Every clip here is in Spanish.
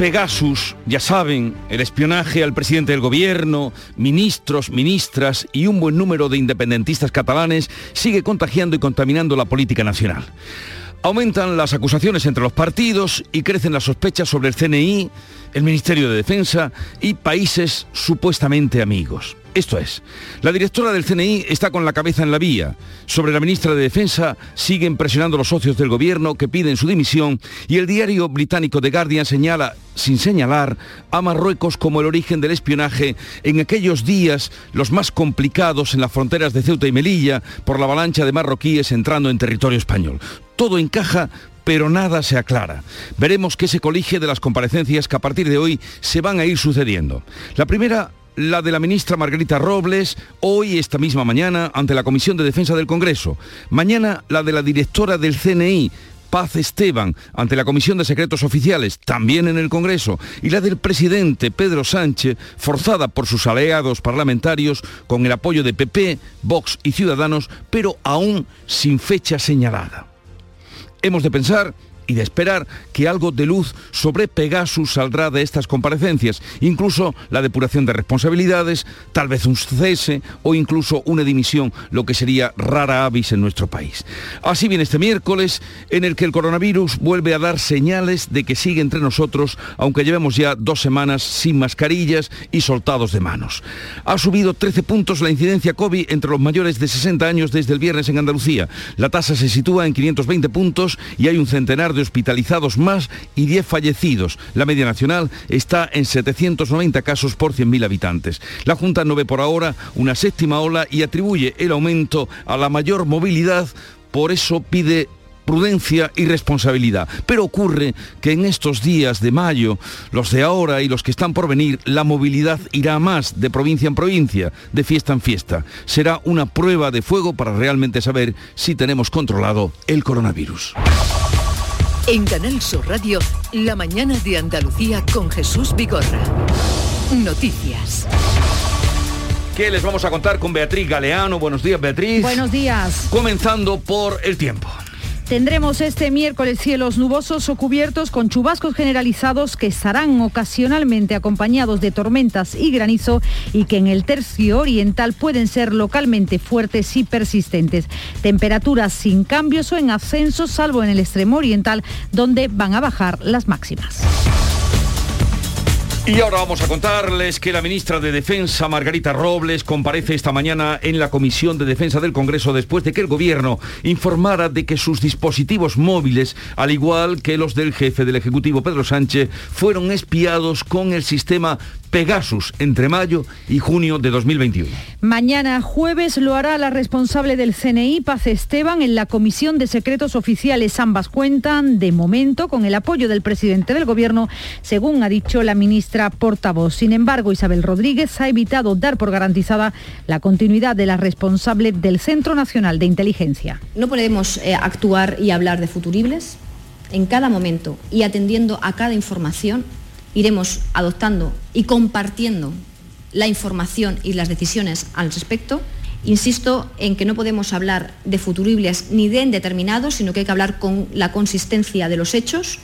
Pegasus, ya saben, el espionaje al presidente del gobierno, ministros, ministras y un buen número de independentistas catalanes sigue contagiando y contaminando la política nacional. Aumentan las acusaciones entre los partidos y crecen las sospechas sobre el CNI, el Ministerio de Defensa y países supuestamente amigos. Esto es, la directora del CNI está con la cabeza en la vía. Sobre la ministra de Defensa siguen presionando los socios del gobierno que piden su dimisión y el diario británico The Guardian señala, sin señalar, a Marruecos como el origen del espionaje en aquellos días los más complicados en las fronteras de Ceuta y Melilla por la avalancha de marroquíes entrando en territorio español. Todo encaja pero nada se aclara. Veremos qué se colige de las comparecencias que a partir de hoy se van a ir sucediendo. La primera la de la ministra Margarita Robles, hoy, esta misma mañana, ante la Comisión de Defensa del Congreso. Mañana, la de la directora del CNI, Paz Esteban ante la Comisión de Secretos Oficiales, también en el Congreso, y la del presidente Pedro Sánchez, forzada por sus aliados parlamentarios con el apoyo de PP, Vox y Ciudadanos, pero aún sin fecha señalada. Hemos de pensar y de esperar que algo de luz sobre Pegasus saldrá de estas comparecencias, incluso la depuración de responsabilidades, tal vez un cese o incluso una dimisión, lo que sería rara avis en nuestro país. Así viene este miércoles, en el que el coronavirus vuelve a dar señales de que sigue entre nosotros, aunque llevemos ya dos semanas sin mascarillas y soltados de manos. Ha subido 13 puntos la incidencia COVID entre los mayores de 60 años desde el viernes en Andalucía. La tasa se sitúa en 520 puntos y hay un centenar de hospitalizados más y 10 fallecidos. La media nacional está en 790 casos por 100.000 habitantes. La Junta no ve por ahora una séptima ola y atribuye el aumento a la mayor movilidad, por eso pide prudencia y responsabilidad. Pero ocurre que en estos días de mayo, los de ahora y los que están por venir, la movilidad irá más de provincia en provincia, de fiesta en fiesta. Será una prueba de fuego para realmente saber si tenemos controlado el coronavirus. En Canal Sur Radio, La mañana de Andalucía con Jesús Vigorra. Noticias. ¿Qué les vamos a contar con Beatriz Galeano? Buenos días, Beatriz. Buenos días. Comenzando por el tiempo. Tendremos este miércoles cielos nubosos o cubiertos con chubascos generalizados que estarán ocasionalmente acompañados de tormentas y granizo y que en el tercio oriental pueden ser localmente fuertes y persistentes. Temperaturas sin cambios o en ascenso salvo en el extremo oriental donde van a bajar las máximas. Y ahora vamos a contarles que la ministra de Defensa, Margarita Robles, comparece esta mañana en la Comisión de Defensa del Congreso después de que el Gobierno informara de que sus dispositivos móviles, al igual que los del jefe del Ejecutivo, Pedro Sánchez, fueron espiados con el sistema Pegasus entre mayo y junio de 2021. Mañana jueves lo hará la responsable del CNI, Paz Esteban, en la Comisión de Secretos Oficiales. Ambas cuentan, de momento, con el apoyo del presidente del Gobierno, según ha dicho la ministra portavoz. Sin embargo, Isabel Rodríguez ha evitado dar por garantizada la continuidad de la responsable del Centro Nacional de Inteligencia. No podemos eh, actuar y hablar de futuribles en cada momento y atendiendo a cada información iremos adoptando y compartiendo la información y las decisiones al respecto. Insisto en que no podemos hablar de futuribles ni de indeterminados, sino que hay que hablar con la consistencia de los hechos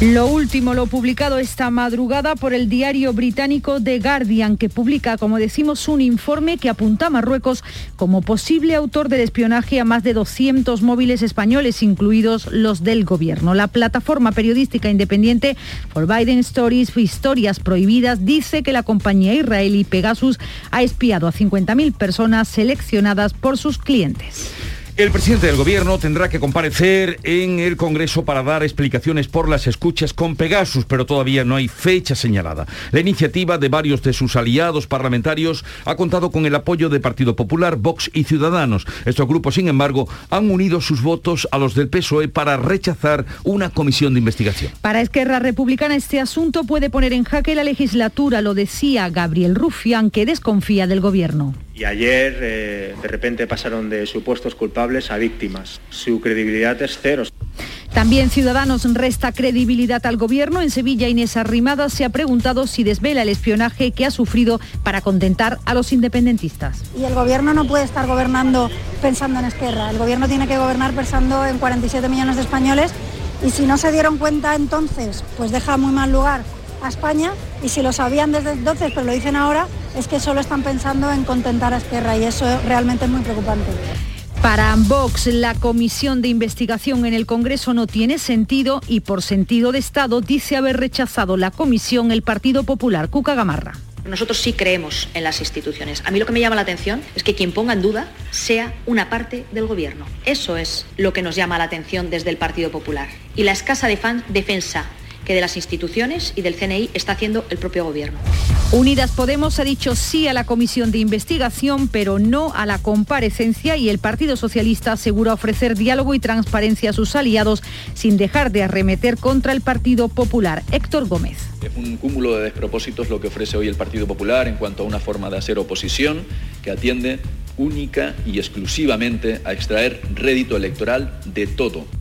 lo último, lo publicado esta madrugada por el diario británico The Guardian, que publica, como decimos, un informe que apunta a Marruecos como posible autor del espionaje a más de 200 móviles españoles, incluidos los del gobierno. La plataforma periodística independiente For Biden Stories, Historias Prohibidas, dice que la compañía israelí Pegasus ha espiado a 50.000 personas seleccionadas por sus clientes. El presidente del gobierno tendrá que comparecer en el Congreso para dar explicaciones por las escuchas con Pegasus, pero todavía no hay fecha señalada. La iniciativa de varios de sus aliados parlamentarios ha contado con el apoyo de Partido Popular, Vox y Ciudadanos. Estos grupos, sin embargo, han unido sus votos a los del PSOE para rechazar una comisión de investigación. Para Esquerra Republicana este asunto puede poner en jaque la legislatura, lo decía Gabriel Rufián, que desconfía del gobierno. y ayer eh, de repente pasaron de supuestos culpables a víctimas. Su credibilidad es cero. También Ciudadanos resta credibilidad al gobierno. En Sevilla, Inés Arrimada se ha preguntado si desvela el espionaje que ha sufrido para contentar a los independentistas. Y el gobierno no puede estar gobernando pensando en Esquerra. El gobierno tiene que gobernar pensando en 47 millones de españoles y si no se dieron cuenta entonces, pues deja muy mal lugar a España y si lo sabían desde entonces, pero lo dicen ahora, es que solo están pensando en contentar a Esquerra y eso realmente es muy preocupante. Para Vox, la comisión de investigación en el Congreso no tiene sentido y por sentido de Estado dice haber rechazado la comisión el Partido Popular. Cuca Gamarra. Nosotros sí creemos en las instituciones. A mí lo que me llama la atención es que quien ponga en duda sea una parte del Gobierno. Eso es lo que nos llama la atención desde el Partido Popular. Y la escasa defensa que de las instituciones y del CNI está haciendo el propio Gobierno. Unidas Podemos ha dicho sí a la comisión de investigación, pero no a la comparecencia y el Partido Socialista asegura ofrecer diálogo y transparencia a sus aliados sin dejar de arremeter contra el Partido Popular. Héctor Gómez. Es un cúmulo de despropósitos lo que ofrece hoy el Partido Popular en cuanto a una forma de hacer oposición que atiende única y exclusivamente a extraer rédito electoral de todo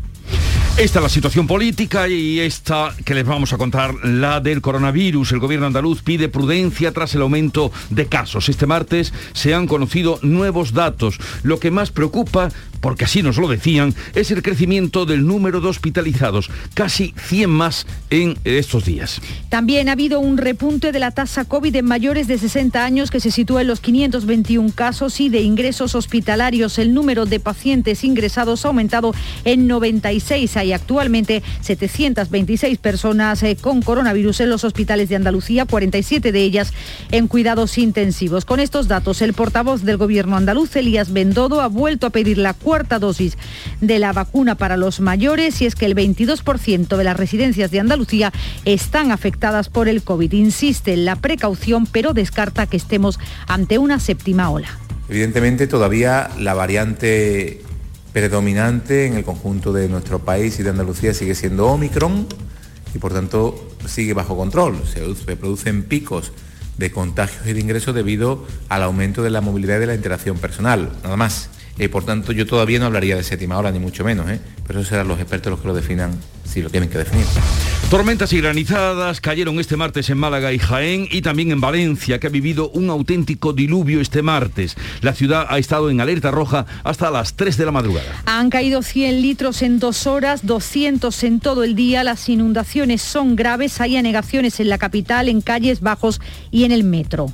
esta es la situación política y esta que les vamos a contar, la del coronavirus. El gobierno andaluz pide prudencia tras el aumento de casos. Este martes se han conocido nuevos datos. Lo que más preocupa, porque así nos lo decían, es el crecimiento del número de hospitalizados, casi 100 más en estos días. También ha habido un repunte de la tasa COVID en mayores de 60 años que se sitúa en los 521 casos y de ingresos hospitalarios. El número de pacientes ingresados ha aumentado en 96 hay actualmente 726 personas eh, con coronavirus en los hospitales de Andalucía, 47 de ellas en cuidados intensivos. Con estos datos, el portavoz del gobierno andaluz, Elías Bendodo, ha vuelto a pedir la cuarta dosis de la vacuna para los mayores y es que el 22% de las residencias de Andalucía están afectadas por el COVID. Insiste en la precaución, pero descarta que estemos ante una séptima ola. Evidentemente todavía la variante predominante en el conjunto de nuestro país y de Andalucía sigue siendo Omicron y por tanto sigue bajo control. Se, producen picos de contagios y de ingresos debido al aumento de la movilidad y de la interacción personal, nada más. Y por tanto yo todavía no hablaría de séptima hora, ni mucho menos, ¿eh? pero eso serán los expertos los que lo definan si lo tienen que definir. Tormentas y granizadas cayeron este martes en Málaga y Jaén y también en Valencia, que ha vivido un auténtico diluvio este martes. La ciudad ha estado en alerta roja hasta las 3 de la madrugada. Han caído 100 litros en dos horas, 200 en todo el día. Las inundaciones son graves. Hay anegaciones en la capital, en calles bajos y en el metro.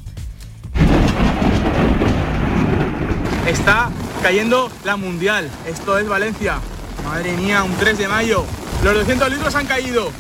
Está cayendo la mundial. Esto es Valencia. Madre mía, un 3 de mayo. Los 200 litros han caído.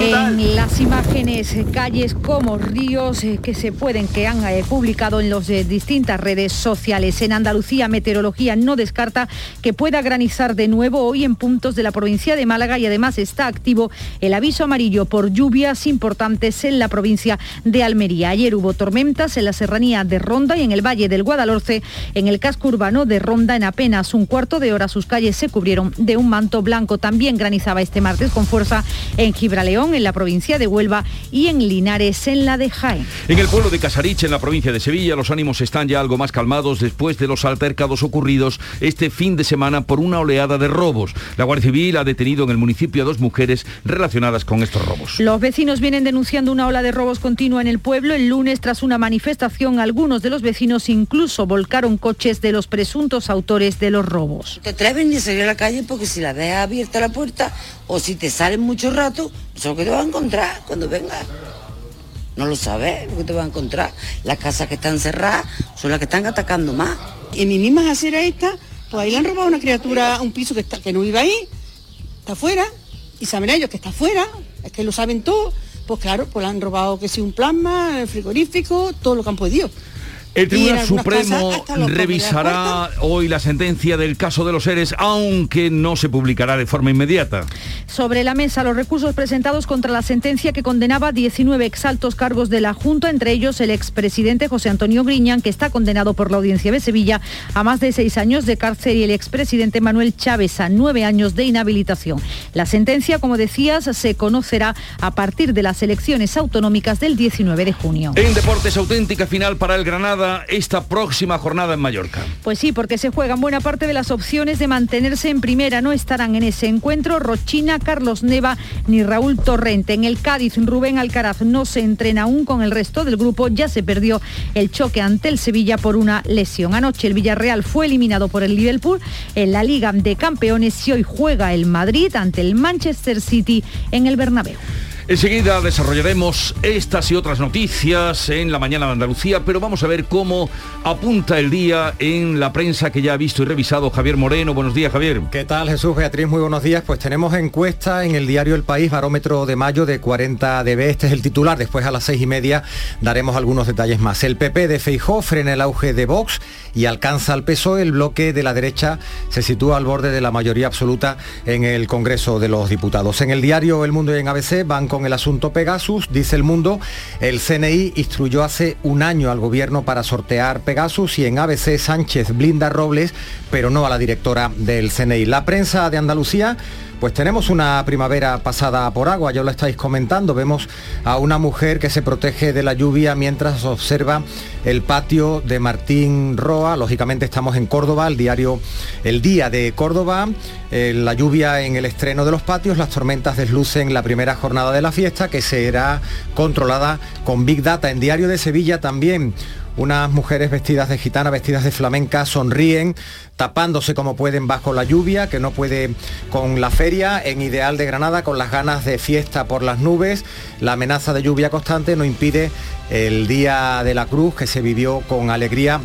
En las imágenes, eh, calles como ríos eh, que se pueden, que han eh, publicado en las distintas redes sociales. En Andalucía, Meteorología no descarta que pueda granizar de nuevo hoy en puntos de la provincia de Málaga y además está activo el aviso amarillo por lluvias importantes en la provincia de Almería. Ayer hubo tormentas en la serranía de Ronda y en el valle del Guadalhorce. En el casco urbano de Ronda, en apenas un cuarto de hora, sus calles se cubrieron de un manto blanco. También granizaba este martes con fuerza en Gibraleón en la provincia de Huelva, y en Linares, en la de Jaén. En el pueblo de Casarich, en la provincia de Sevilla, los ánimos están ya algo más calmados después de los altercados ocurridos este fin de semana por una oleada de robos. La Guardia Civil ha detenido en el municipio a dos mujeres relacionadas con estos robos. Los vecinos vienen denunciando una ola de robos continua en el pueblo. El lunes, tras una manifestación, algunos de los vecinos incluso volcaron coches de los presuntos autores de los robos. Te atreves ni a salir a la calle porque si la dejas abierta la puerta o si te salen mucho rato, eso que te va a encontrar cuando vengas. No lo sabes lo que te va a encontrar. Las casas que están cerradas son las que están atacando más. En mi misma acera esta, pues ahí le han robado una criatura un piso que, está, que no iba ahí, está afuera, y saben ellos que está afuera, es que lo saben todo, pues claro, pues le han robado que si un plasma, el frigorífico, todo lo que han podido. El Tribunal Supremo revisará hoy la sentencia del caso de los seres, aunque no se publicará de forma inmediata. Sobre la mesa los recursos presentados contra la sentencia que condenaba 19 exaltos cargos de la Junta, entre ellos el expresidente José Antonio Griñán, que está condenado por la Audiencia de Sevilla a más de seis años de cárcel, y el expresidente Manuel Chávez a nueve años de inhabilitación. La sentencia, como decías, se conocerá a partir de las elecciones autonómicas del 19 de junio. En deportes auténtica final para el Granada esta próxima jornada en Mallorca. Pues sí, porque se juegan buena parte de las opciones de mantenerse en primera. No estarán en ese encuentro Rochina, Carlos Neva ni Raúl Torrente. En el Cádiz, Rubén Alcaraz no se entrena aún con el resto del grupo. Ya se perdió el choque ante el Sevilla por una lesión. Anoche el Villarreal fue eliminado por el Liverpool en la Liga de Campeones y hoy juega el Madrid ante el Manchester City en el Bernabéu. Enseguida desarrollaremos estas y otras noticias en la mañana de Andalucía, pero vamos a ver cómo apunta el día en la prensa que ya ha visto y revisado Javier Moreno. Buenos días, Javier. ¿Qué tal, Jesús Beatriz? Muy buenos días. Pues tenemos encuesta en el diario El País, barómetro de mayo de 40 dB. Este es el titular. Después a las seis y media daremos algunos detalles más. El PP de Feijó frena el auge de Vox y alcanza al PSOE. El bloque de la derecha se sitúa al borde de la mayoría absoluta en el Congreso de los Diputados. En el diario El Mundo y en ABC van con el asunto Pegasus. Dice el mundo, el CNI instruyó hace un año al gobierno para sortear Pegasus y en ABC Sánchez blinda Robles, pero no a la directora del CNI. La prensa de Andalucía pues tenemos una primavera pasada por agua, ya lo estáis comentando. Vemos a una mujer que se protege de la lluvia mientras observa el patio de Martín Roa. Lógicamente estamos en Córdoba, el diario El Día de Córdoba. Eh, la lluvia en el estreno de los patios, las tormentas deslucen la primera jornada de la fiesta que será controlada con Big Data. En Diario de Sevilla también unas mujeres vestidas de gitana, vestidas de flamenca, sonríen, tapándose como pueden bajo la lluvia, que no puede con la feria, en Ideal de Granada, con las ganas de fiesta por las nubes. La amenaza de lluvia constante no impide el Día de la Cruz, que se vivió con alegría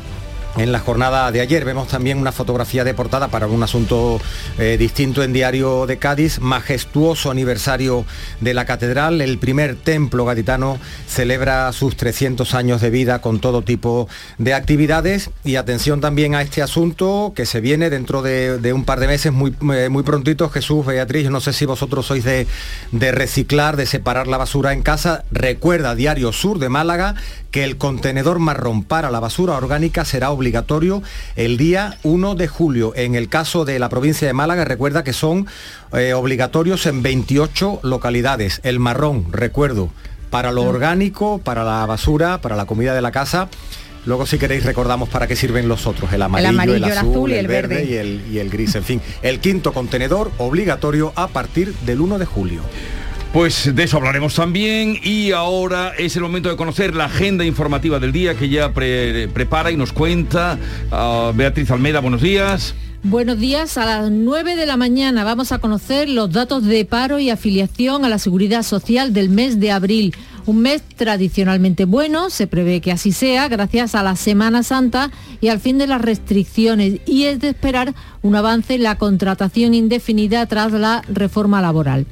en la jornada de ayer. Vemos también una fotografía de portada para un asunto eh, distinto en Diario de Cádiz, majestuoso aniversario de la catedral. El primer templo gaditano celebra sus 300 años de vida con todo tipo de actividades y atención también a este asunto que se viene dentro de, un par de meses muy, eh, muy prontito. Jesús, Beatriz, no sé si vosotros sois de, de reciclar, de separar la basura en casa. Recuerda Diario Sur de Málaga que el contenedor marrón para la basura orgánica será obligatorio el día 1 de julio. En el caso de la provincia de Málaga, recuerda que son eh, obligatorios en 28 localidades. El marrón, recuerdo, para lo orgánico, para la basura, para la comida de la casa. Luego si queréis recordamos para qué sirven los otros, el amarillo, el, azul, el, verde, Y, el, y el gris. En fin, el quinto contenedor obligatorio a partir del 1 de julio. Pues de eso hablaremos también y ahora es el momento de conocer la agenda informativa del día que ya prepara y nos cuenta ah, Beatriz Almeida. Buenos días. Buenos días, a las 9 de la mañana vamos a conocer los datos de paro y afiliación a la seguridad social del mes de abril. Un mes tradicionalmente bueno, se prevé que así sea, gracias a la Semana Santa y al fin de las restricciones, y es de esperar un avance en la contratación indefinida tras la reforma laboral.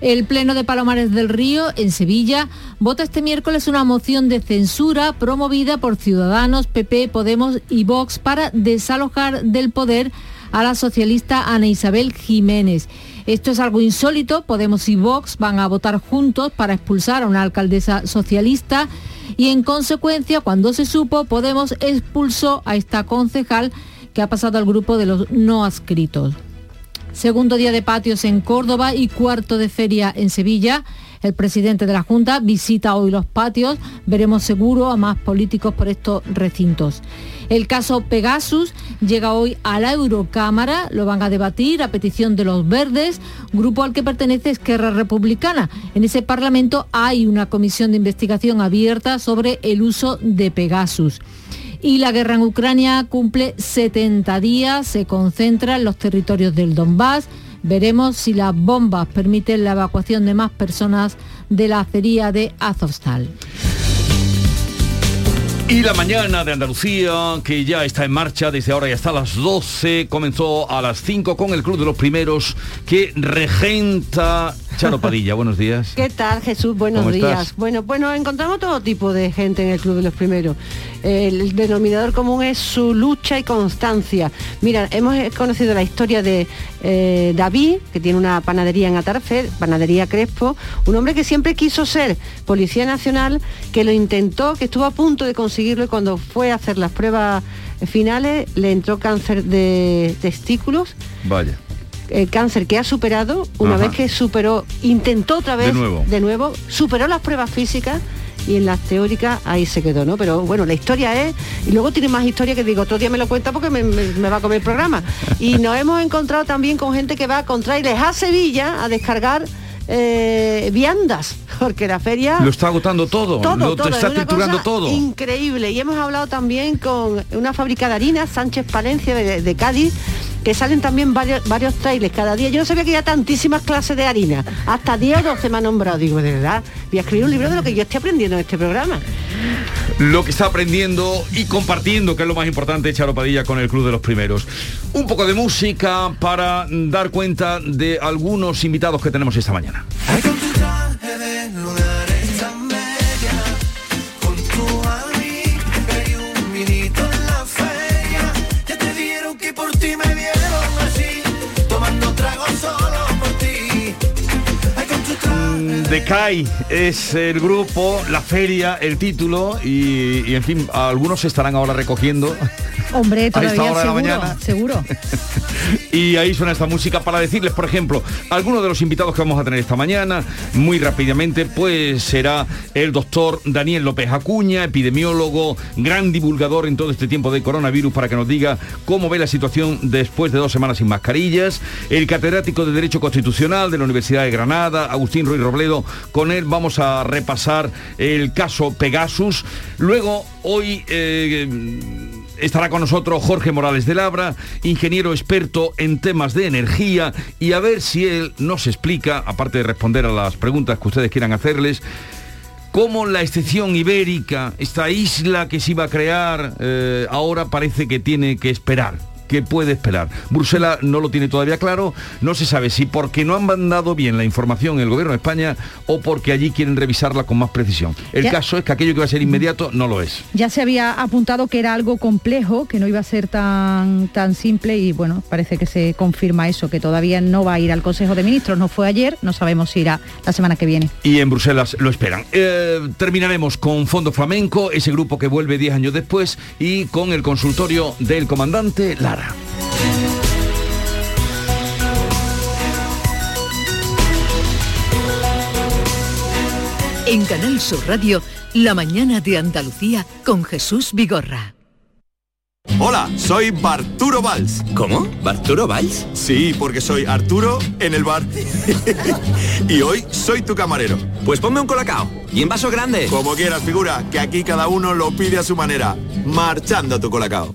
El Pleno de Palomares del Río, en Sevilla, vota este miércoles una moción de censura promovida por Ciudadanos, PP, Podemos y Vox para desalojar del poder a la socialista Ana Isabel Jiménez. Esto es algo insólito, Podemos y Vox van a votar juntos para expulsar a una alcaldesa socialista y en consecuencia, cuando se supo, Podemos expulsó a esta concejal que ha pasado al grupo de los no adscritos. Segundo día de patios en Córdoba y cuarto de feria en Sevilla. El presidente de la Junta visita hoy los patios. Veremos seguro a más políticos por estos recintos. El caso Pegasus llega hoy a la Eurocámara. Lo van a debatir a petición de los Verdes, grupo al que pertenece Esquerra Republicana. En ese Parlamento hay una comisión de investigación abierta sobre el uso de Pegasus. Y la guerra en Ucrania cumple 70 días, se concentra en los territorios del Donbass. Veremos si las bombas permiten la evacuación de más personas de la acería de Azovstal. Y la mañana de Andalucía, que ya está en marcha desde ahora y hasta las 12, comenzó a las 5 con el Club de los Primeros que regenta Charo Padilla, buenos días. ¿Qué tal, Jesús? Buenos días. Bueno, bueno, encontramos todo tipo de gente en el Club de los Primeros. El denominador común es su lucha y constancia. Mira, hemos conocido la historia de eh, David, que tiene una panadería en Atarfe, panadería Crespo, un hombre que siempre quiso ser policía nacional, que lo intentó, que estuvo a punto de conseguirlo y cuando fue a hacer las pruebas finales le entró cáncer de testículos. Vaya el cáncer que ha superado, una vez que superó, intentó otra vez de nuevo. de nuevo, superó las pruebas físicas y en las teóricas ahí se quedó, ¿no? Pero bueno, la historia es, y luego tiene más historia que digo, otro día me lo cuenta porque me, va a comer el programa. Y nos hemos encontrado también con gente que va con trailers a Sevilla a descargar eh, viandas, porque la feria... Lo está agotando todo, todo lo está triturando todo. Increíble. Y hemos hablado también con una fábrica de harina, Sánchez Palencia de, Cádiz, que salen también varios, varios trailers cada día. Yo no sabía que había tantísimas clases de harina. Hasta 10 o 12 me han nombrado. Digo, de verdad, voy a escribir un libro de lo que yo estoy aprendiendo en este programa. Lo que está aprendiendo y compartiendo, que es lo más importante, Charo Padilla con el Club de los Primeros. Un poco de música para dar cuenta de algunos invitados que tenemos esta mañana. De CAI es el grupo, la feria, el título y, en fin, algunos estarán ahora recogiendo. Hombre, todavía seguro, seguro. y ahí suena esta música para decirles, por ejemplo, algunos de los invitados que vamos a tener esta mañana, muy rápidamente, pues será el doctor Daniel López Acuña, epidemiólogo, gran divulgador en todo este tiempo de coronavirus, para que nos diga cómo ve la situación después de dos semanas sin mascarillas, el catedrático de Derecho Constitucional de la Universidad de Granada, Agustín Ruiz Robledo, con él vamos a repasar el caso Pegasus. Luego, hoy... Eh, estará con nosotros Jorge Morales de Labra, ingeniero experto en temas de energía, y a ver si él nos explica, aparte de responder a las preguntas que ustedes quieran hacerles, cómo la excepción ibérica, esta isla que se iba a crear, eh, ahora parece que tiene que esperar que puede esperar. Bruselas no lo tiene todavía claro, no se sabe si porque no han mandado bien la información el gobierno de España o porque allí quieren revisarla con más precisión. El caso es que aquello que va a ser inmediato no lo es. Ya se había apuntado que era algo complejo, que no iba a ser tan, tan simple y bueno, parece que se confirma eso, que todavía no va a ir al Consejo de Ministros, no fue ayer, no sabemos si irá la semana que viene. Y en Bruselas lo esperan. Eh, terminaremos con Fondo Flamenco, ese grupo que vuelve 10 años después, y con el consultorio del comandante Lara. En Canal Sur Radio, La mañana de Andalucía con Jesús Vigorra. Hola, soy Barturo Valls. ¿Cómo? ¿Barturo Valls? Sí, porque soy Arturo en el bar. y hoy soy tu camarero. Pues ponme un colacao. Y en vaso grande. Como quieras, figura, que aquí cada uno lo pide a su manera. Marchando tu colacao.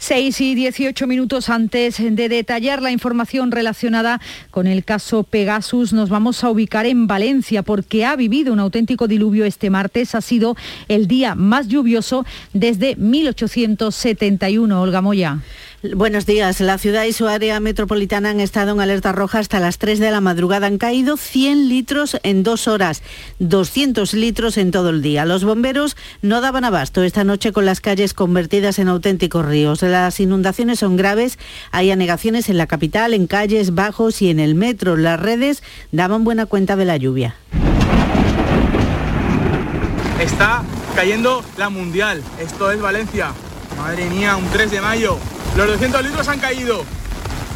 6 y 18 minutos antes de detallar la información relacionada con el caso Pegasus, nos vamos a ubicar en Valencia porque ha vivido un auténtico diluvio este martes. Ha sido el día más lluvioso desde 1871. Olga Moya. Buenos días. La ciudad y su área metropolitana han estado en alerta roja hasta las 3 de la madrugada. Han caído 100 litros en dos horas, 200 litros en todo el día. Los bomberos no daban abasto esta noche con las calles convertidas en auténticos ríos. Las inundaciones son graves. Hay anegaciones en la capital, en calles bajos y en el metro. Las redes daban buena cuenta de la lluvia. Está cayendo la mundial. Esto es Valencia. Madre mía, un 3 de mayo. Los 200 litros han caído.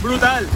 Brutal.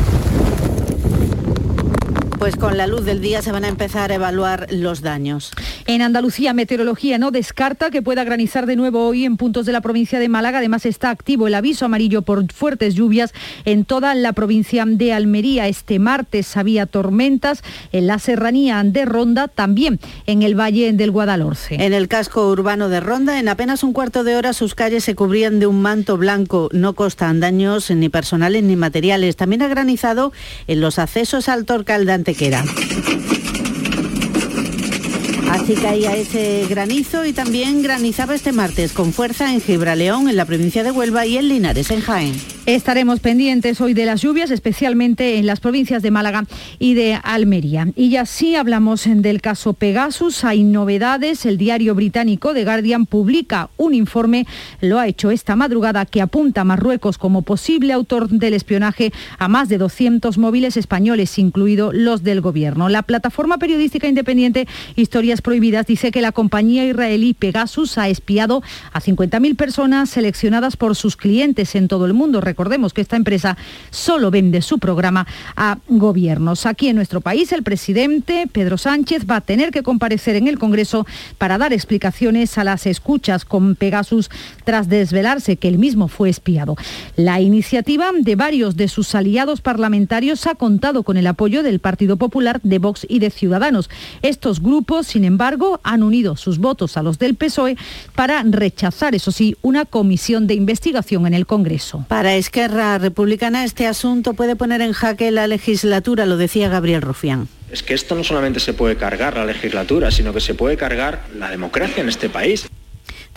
Pues con la luz del día se van a empezar a evaluar los daños. En Andalucía, Meteorología no descarta que pueda granizar de nuevo hoy en puntos de la provincia de Málaga. Además está activo el aviso amarillo por fuertes lluvias en toda la provincia de Almería. Este martes había tormentas en la serranía de Ronda, también en el Valle del Guadalhorce. En el casco urbano de Ronda, en apenas un cuarto de hora sus calles se cubrían de un manto blanco. No costan daños ni personales ni materiales. También ha granizado en los accesos al Torcal de Antequera. Así caía ese granizo y también granizaba este martes con fuerza en Gibraleón, en la provincia de Huelva y en Linares, en Jaén. Estaremos pendientes hoy de las lluvias, especialmente en las provincias de Málaga y de Almería. Y ya sí hablamos del caso Pegasus. Hay novedades. El diario británico The Guardian publica un informe, lo ha hecho esta madrugada, que apunta a Marruecos como posible autor del espionaje a más de 200 móviles españoles, incluidos los del gobierno. La plataforma periodística independiente Historias Prohibidas dice que la compañía israelí Pegasus ha espiado a 50.000 personas seleccionadas por sus clientes en todo el mundo Recordemos que esta empresa solo vende su programa a gobiernos. Aquí en nuestro país el presidente Pedro Sánchez va a tener que comparecer en el Congreso para dar explicaciones a las escuchas con Pegasus tras desvelarse que él mismo fue espiado. La iniciativa de varios de sus aliados parlamentarios ha contado con el apoyo del Partido Popular, de Vox y de Ciudadanos. Estos grupos, sin embargo, han unido sus votos a los del PSOE para rechazar, eso sí, una comisión de investigación en el Congreso. Para Esquerra Republicana este asunto puede poner en jaque la legislatura, lo decía Gabriel Rufián. Es que esto no solamente se puede cargar la legislatura, sino que se puede cargar la democracia en este país.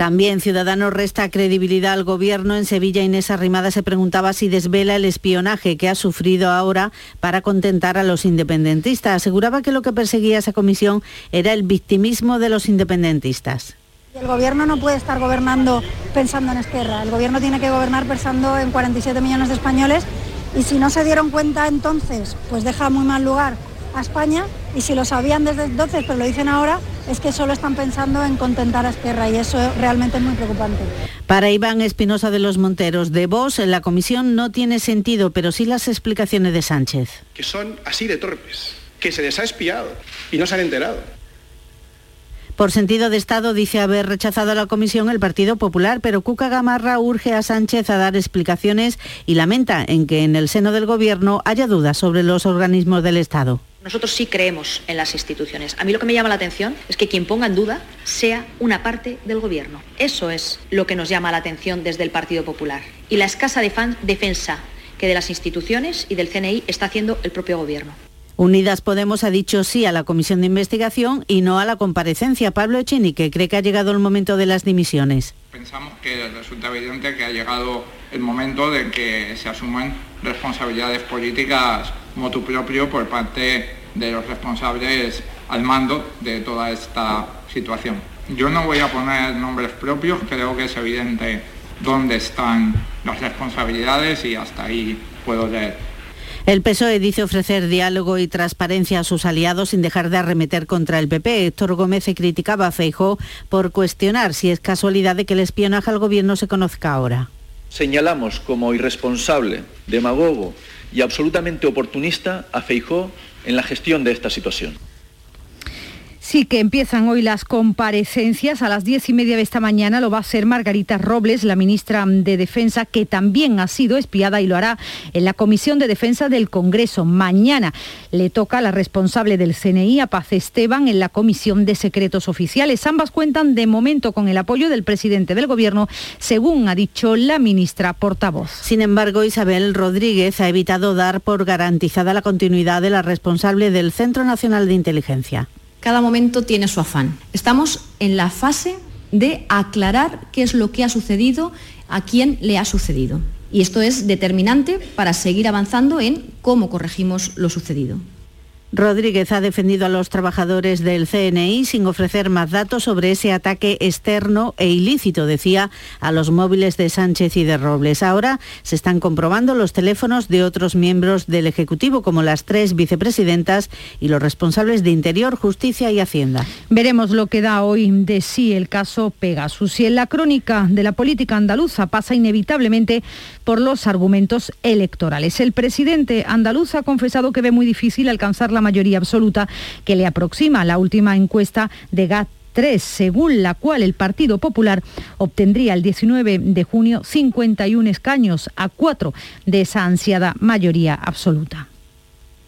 También Ciudadanos resta credibilidad al gobierno. En Sevilla Inés Arrimada se preguntaba si desvela el espionaje que ha sufrido ahora para contentar a los independentistas. Aseguraba que lo que perseguía esa comisión era el victimismo de los independentistas. El gobierno no puede estar gobernando pensando en Esquerra, el gobierno tiene que gobernar pensando en 47 millones de españoles y si no se dieron cuenta entonces, pues deja muy mal lugar a España y si lo sabían desde entonces, pero lo dicen ahora, es que solo están pensando en contentar a Esquerra y eso realmente es muy preocupante. Para Iván Espinosa de los Monteros de Vos, la comisión no tiene sentido, pero sí las explicaciones de Sánchez. Que son así de torpes, que se les ha espiado y no se han enterado. Por sentido de Estado dice haber rechazado a la comisión el Partido Popular, pero Cuca Gamarra urge a Sánchez a dar explicaciones y lamenta en que en el seno del Gobierno haya dudas sobre los organismos del Estado. Nosotros sí creemos en las instituciones. A mí lo que me llama la atención es que quien ponga en duda sea una parte del Gobierno. Eso es lo que nos llama la atención desde el Partido Popular. Y la escasa defensa que de las instituciones y del CNI está haciendo el propio Gobierno. Unidas Podemos ha dicho sí a la comisión de investigación y no a la comparecencia. Pablo Echenique cree que ha llegado el momento de las dimisiones. Pensamos que resulta evidente que ha llegado el momento de que se asuman responsabilidades políticas motu propio por parte de los responsables al mando de toda esta situación. Yo no voy a poner nombres propios, creo que es evidente dónde están las responsabilidades y hasta ahí puedo leer. El PSOE dice ofrecer diálogo y transparencia a sus aliados sin dejar de arremeter contra el PP. Héctor Gómez criticaba a Feijó por cuestionar si es casualidad de que el espionaje al gobierno se conozca ahora. Señalamos como irresponsable, demagogo y absolutamente oportunista a Feijó en la gestión de esta situación. Sí que empiezan hoy las comparecencias a las diez y media de esta mañana. Lo va a hacer Margarita Robles, la ministra de Defensa, que también ha sido espiada y lo hará en la Comisión de Defensa del Congreso. Mañana le toca a la responsable del CNI, a Paz Esteban, en la Comisión de Secretos Oficiales. Ambas cuentan de momento con el apoyo del presidente del Gobierno, según ha dicho la ministra portavoz. Sin embargo, Isabel Rodríguez ha evitado dar por garantizada la continuidad de la responsable del Centro Nacional de Inteligencia. Cada momento tiene su afán. Estamos en la fase de aclarar qué es lo que ha sucedido, a quién le ha sucedido. Y esto es determinante para seguir avanzando en cómo corregimos lo sucedido. Rodríguez ha defendido a los trabajadores del CNI sin ofrecer más datos sobre ese ataque externo e ilícito, decía, a los móviles de Sánchez y de Robles. Ahora se están comprobando los teléfonos de otros miembros del Ejecutivo, como las tres vicepresidentas y los responsables de Interior, Justicia y Hacienda. Veremos lo que da hoy de sí el caso Pegasus. Y en la crónica de la política andaluza pasa inevitablemente por los argumentos electorales. El presidente andaluz ha confesado que ve muy difícil alcanzar la mayoría absoluta que le aproxima la última encuesta de GAT 3, según la cual el Partido Popular obtendría el 19 de junio 51 escaños a 4 de esa ansiada mayoría absoluta.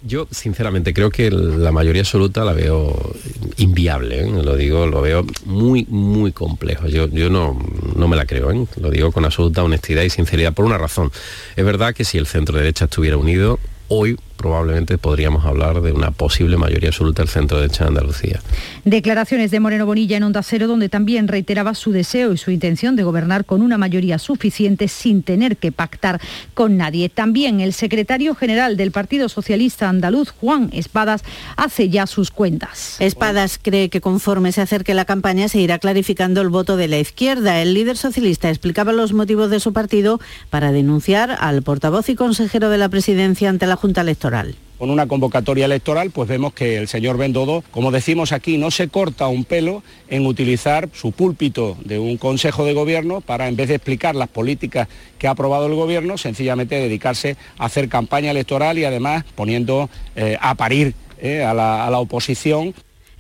Yo sinceramente creo que la mayoría absoluta la veo inviable, ¿eh? lo digo, lo veo muy, muy complejo. Yo, yo no, no me la creo, ¿eh? lo digo con absoluta honestidad y sinceridad por una razón. Es verdad que si el centro derecha estuviera unido, hoy probablemente podríamos hablar de una posible mayoría absoluta del centro derecha de Andalucía. Declaraciones de Moreno Bonilla en Onda Cero, donde también reiteraba su deseo y su intención de gobernar con una mayoría suficiente sin tener que pactar con nadie. También el secretario general del Partido Socialista Andaluz, Juan Espadas, hace ya sus cuentas. Espadas cree que conforme se acerque la campaña se irá clarificando el voto de la izquierda. El líder socialista explicaba los motivos de su partido para denunciar al portavoz y consejero de la presidencia ante la Junta Electoral con una convocatoria electoral, pues vemos que el señor Bendodo, como decimos aquí, no se corta un pelo en utilizar su púlpito de un Consejo de Gobierno para, en vez de explicar las políticas que ha aprobado el Gobierno, sencillamente dedicarse a hacer campaña electoral y además poniendo eh, a parir eh, a la oposición.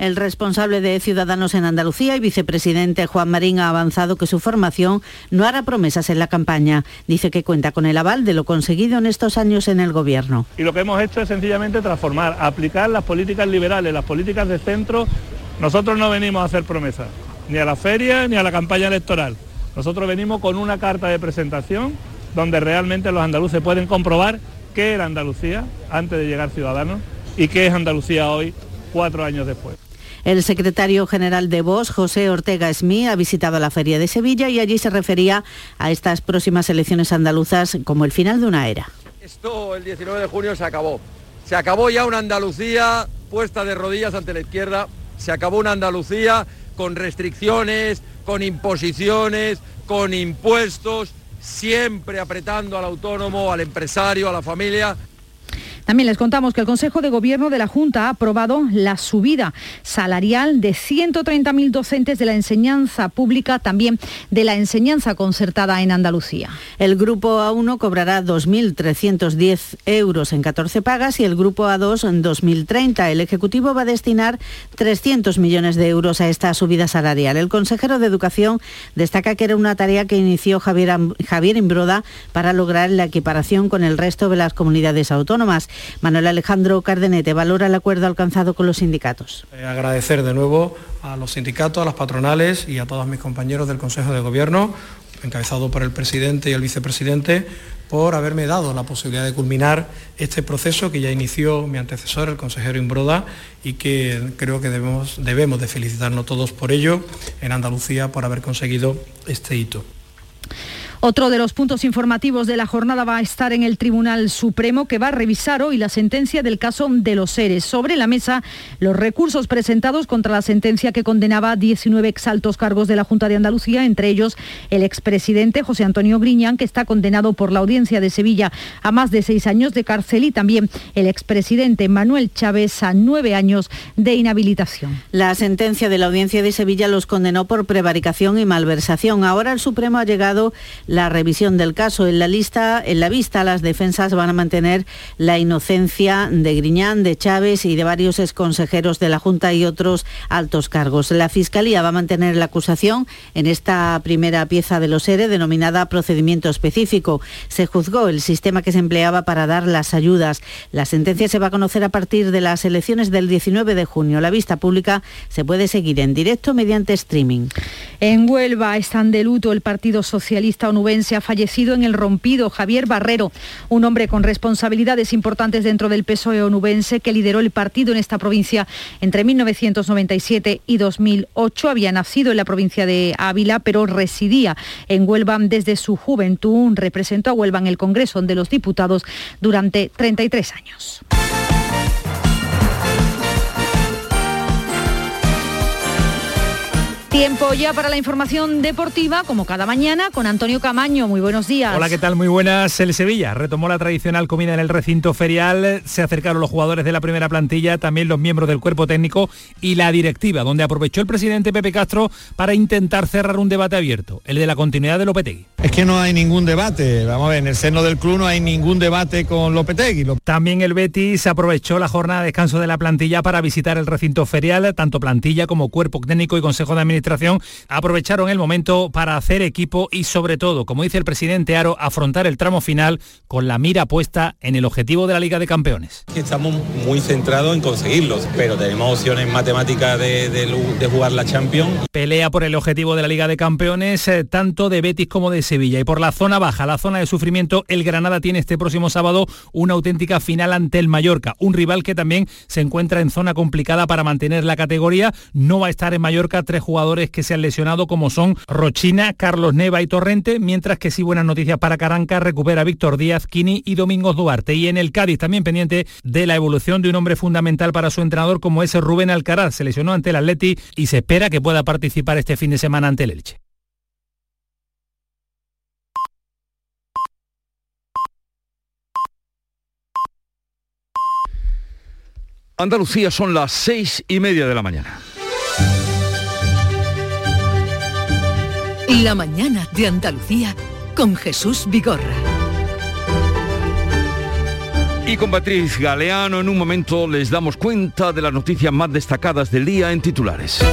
El responsable de Ciudadanos en Andalucía y vicepresidente Juan Marín ha avanzado que su formación no hará promesas en la campaña. Dice que cuenta con el aval de lo conseguido en estos años en el gobierno. Y lo que hemos hecho es sencillamente transformar, aplicar las políticas liberales, las políticas de centro. Nosotros no venimos a hacer promesas, ni a la feria ni a la campaña electoral. Nosotros venimos con una carta de presentación donde realmente los andaluces pueden comprobar qué era Andalucía antes de llegar Ciudadanos y qué es Andalucía hoy, cuatro años después. El secretario general de Vox, José Ortega Esmí, ha visitado la Feria de Sevilla y allí se refería a estas próximas elecciones andaluzas como el final de una era. Esto el 19 de junio se acabó. Se acabó ya una Andalucía puesta de rodillas ante la izquierda. Se acabó una Andalucía con restricciones, con imposiciones, con impuestos, siempre apretando al autónomo, al empresario, a la familia. También les contamos que el Consejo de Gobierno de la Junta ha aprobado la subida salarial de 130.000 docentes de la enseñanza pública, también de la enseñanza concertada en Andalucía. El grupo A1 cobrará 2.310 euros en 14 pagas y el grupo A2 en 2030. El Ejecutivo va a destinar 300 millones de euros a esta subida salarial. El consejero de Educación destaca que era una tarea que inició Javier, Javier Imbroda para lograr la equiparación con el resto de las comunidades autónomas. Manuel Alejandro Cardenete valora el acuerdo alcanzado con los sindicatos. Eh, agradecer de nuevo a los sindicatos, a las patronales y a todos mis compañeros del Consejo de Gobierno, encabezado por el presidente y el vicepresidente, por haberme dado la posibilidad de culminar este proceso que ya inició mi antecesor, el consejero Imbroda, y que creo que debemos, debemos de felicitarnos todos por ello en Andalucía por haber conseguido este hito. Otro de los puntos informativos de la jornada va a estar en el Tribunal Supremo que va a revisar hoy la sentencia del caso de los seres. Sobre la mesa los recursos presentados contra la sentencia que condenaba a 19 exaltos cargos de la Junta de Andalucía, entre ellos el expresidente José Antonio Griñán, que está condenado por la Audiencia de Sevilla a más de seis años de cárcel y también el expresidente Manuel Chávez a nueve años de inhabilitación. La sentencia de la Audiencia de Sevilla los condenó por prevaricación y malversación. Ahora el Supremo ha llegado la revisión del caso. En la lista, en la vista, las defensas van a mantener la inocencia de Griñán, de Chávez y de varios exconsejeros de la Junta y otros altos cargos. La Fiscalía va a mantener la acusación en esta primera pieza de los ERE denominada procedimiento específico. Se juzgó el sistema que se empleaba para dar las ayudas. La sentencia se va a conocer a partir de las elecciones del 19 de junio. La vista pública se puede seguir en directo mediante streaming. En Huelva están de luto el Partido Socialista ha fallecido en el rompido Javier Barrero, un hombre con responsabilidades importantes dentro del PSOE onubense que lideró el partido en esta provincia entre 1997 y 2008. Había nacido en la provincia de Ávila, pero residía en Huelva desde su juventud. Representó a Huelva en el Congreso de los Diputados durante 33 años. Tiempo ya para la información deportiva, como cada mañana, con Antonio Camaño. Muy buenos días. Hola, ¿qué tal? Muy buenas. El Sevilla retomó la tradicional comida en el recinto ferial. Se acercaron los jugadores de la primera plantilla, también los miembros del cuerpo técnico y la directiva, donde aprovechó el presidente Pepe Castro para intentar cerrar un debate abierto, el de la continuidad de Lopetegui. Es que no hay ningún debate. Vamos a ver, en el seno del club no hay ningún debate con Lopetegui. También el Betis aprovechó la jornada de descanso de la plantilla para visitar el recinto ferial, tanto plantilla como cuerpo técnico y consejo de administración administración aprovecharon el momento para hacer equipo y sobre todo, como dice el presidente Aro, afrontar el tramo final con la mira puesta en el objetivo de la Liga de Campeones. Estamos muy centrados en conseguirlos, pero tenemos opciones matemáticas de, de, jugar la Champions. Pelea por el objetivo de la Liga de Campeones, eh, tanto de Betis como de Sevilla. Y por la zona baja, la zona de sufrimiento, el Granada tiene este próximo sábado una auténtica final ante el Mallorca, un rival que también se encuentra en zona complicada para mantener la categoría. No va a estar en Mallorca tres jugadores que se han lesionado como son Rochina, Carlos Neva y Torrente, mientras que sí buenas noticias para Caranca, recupera Víctor Díaz, Kini y Domingos Duarte. Y en el Cádiz también pendiente de la evolución de un hombre fundamental para su entrenador como es Rubén Alcaraz. Se lesionó ante el Atleti y se espera que pueda participar este fin de semana ante el Elche. Andalucía son las seis y media de la mañana. La mañana de Andalucía con Jesús Vigorra. Y con Patriz Galeano en un momento les damos cuenta de las noticias más destacadas del día en titulares.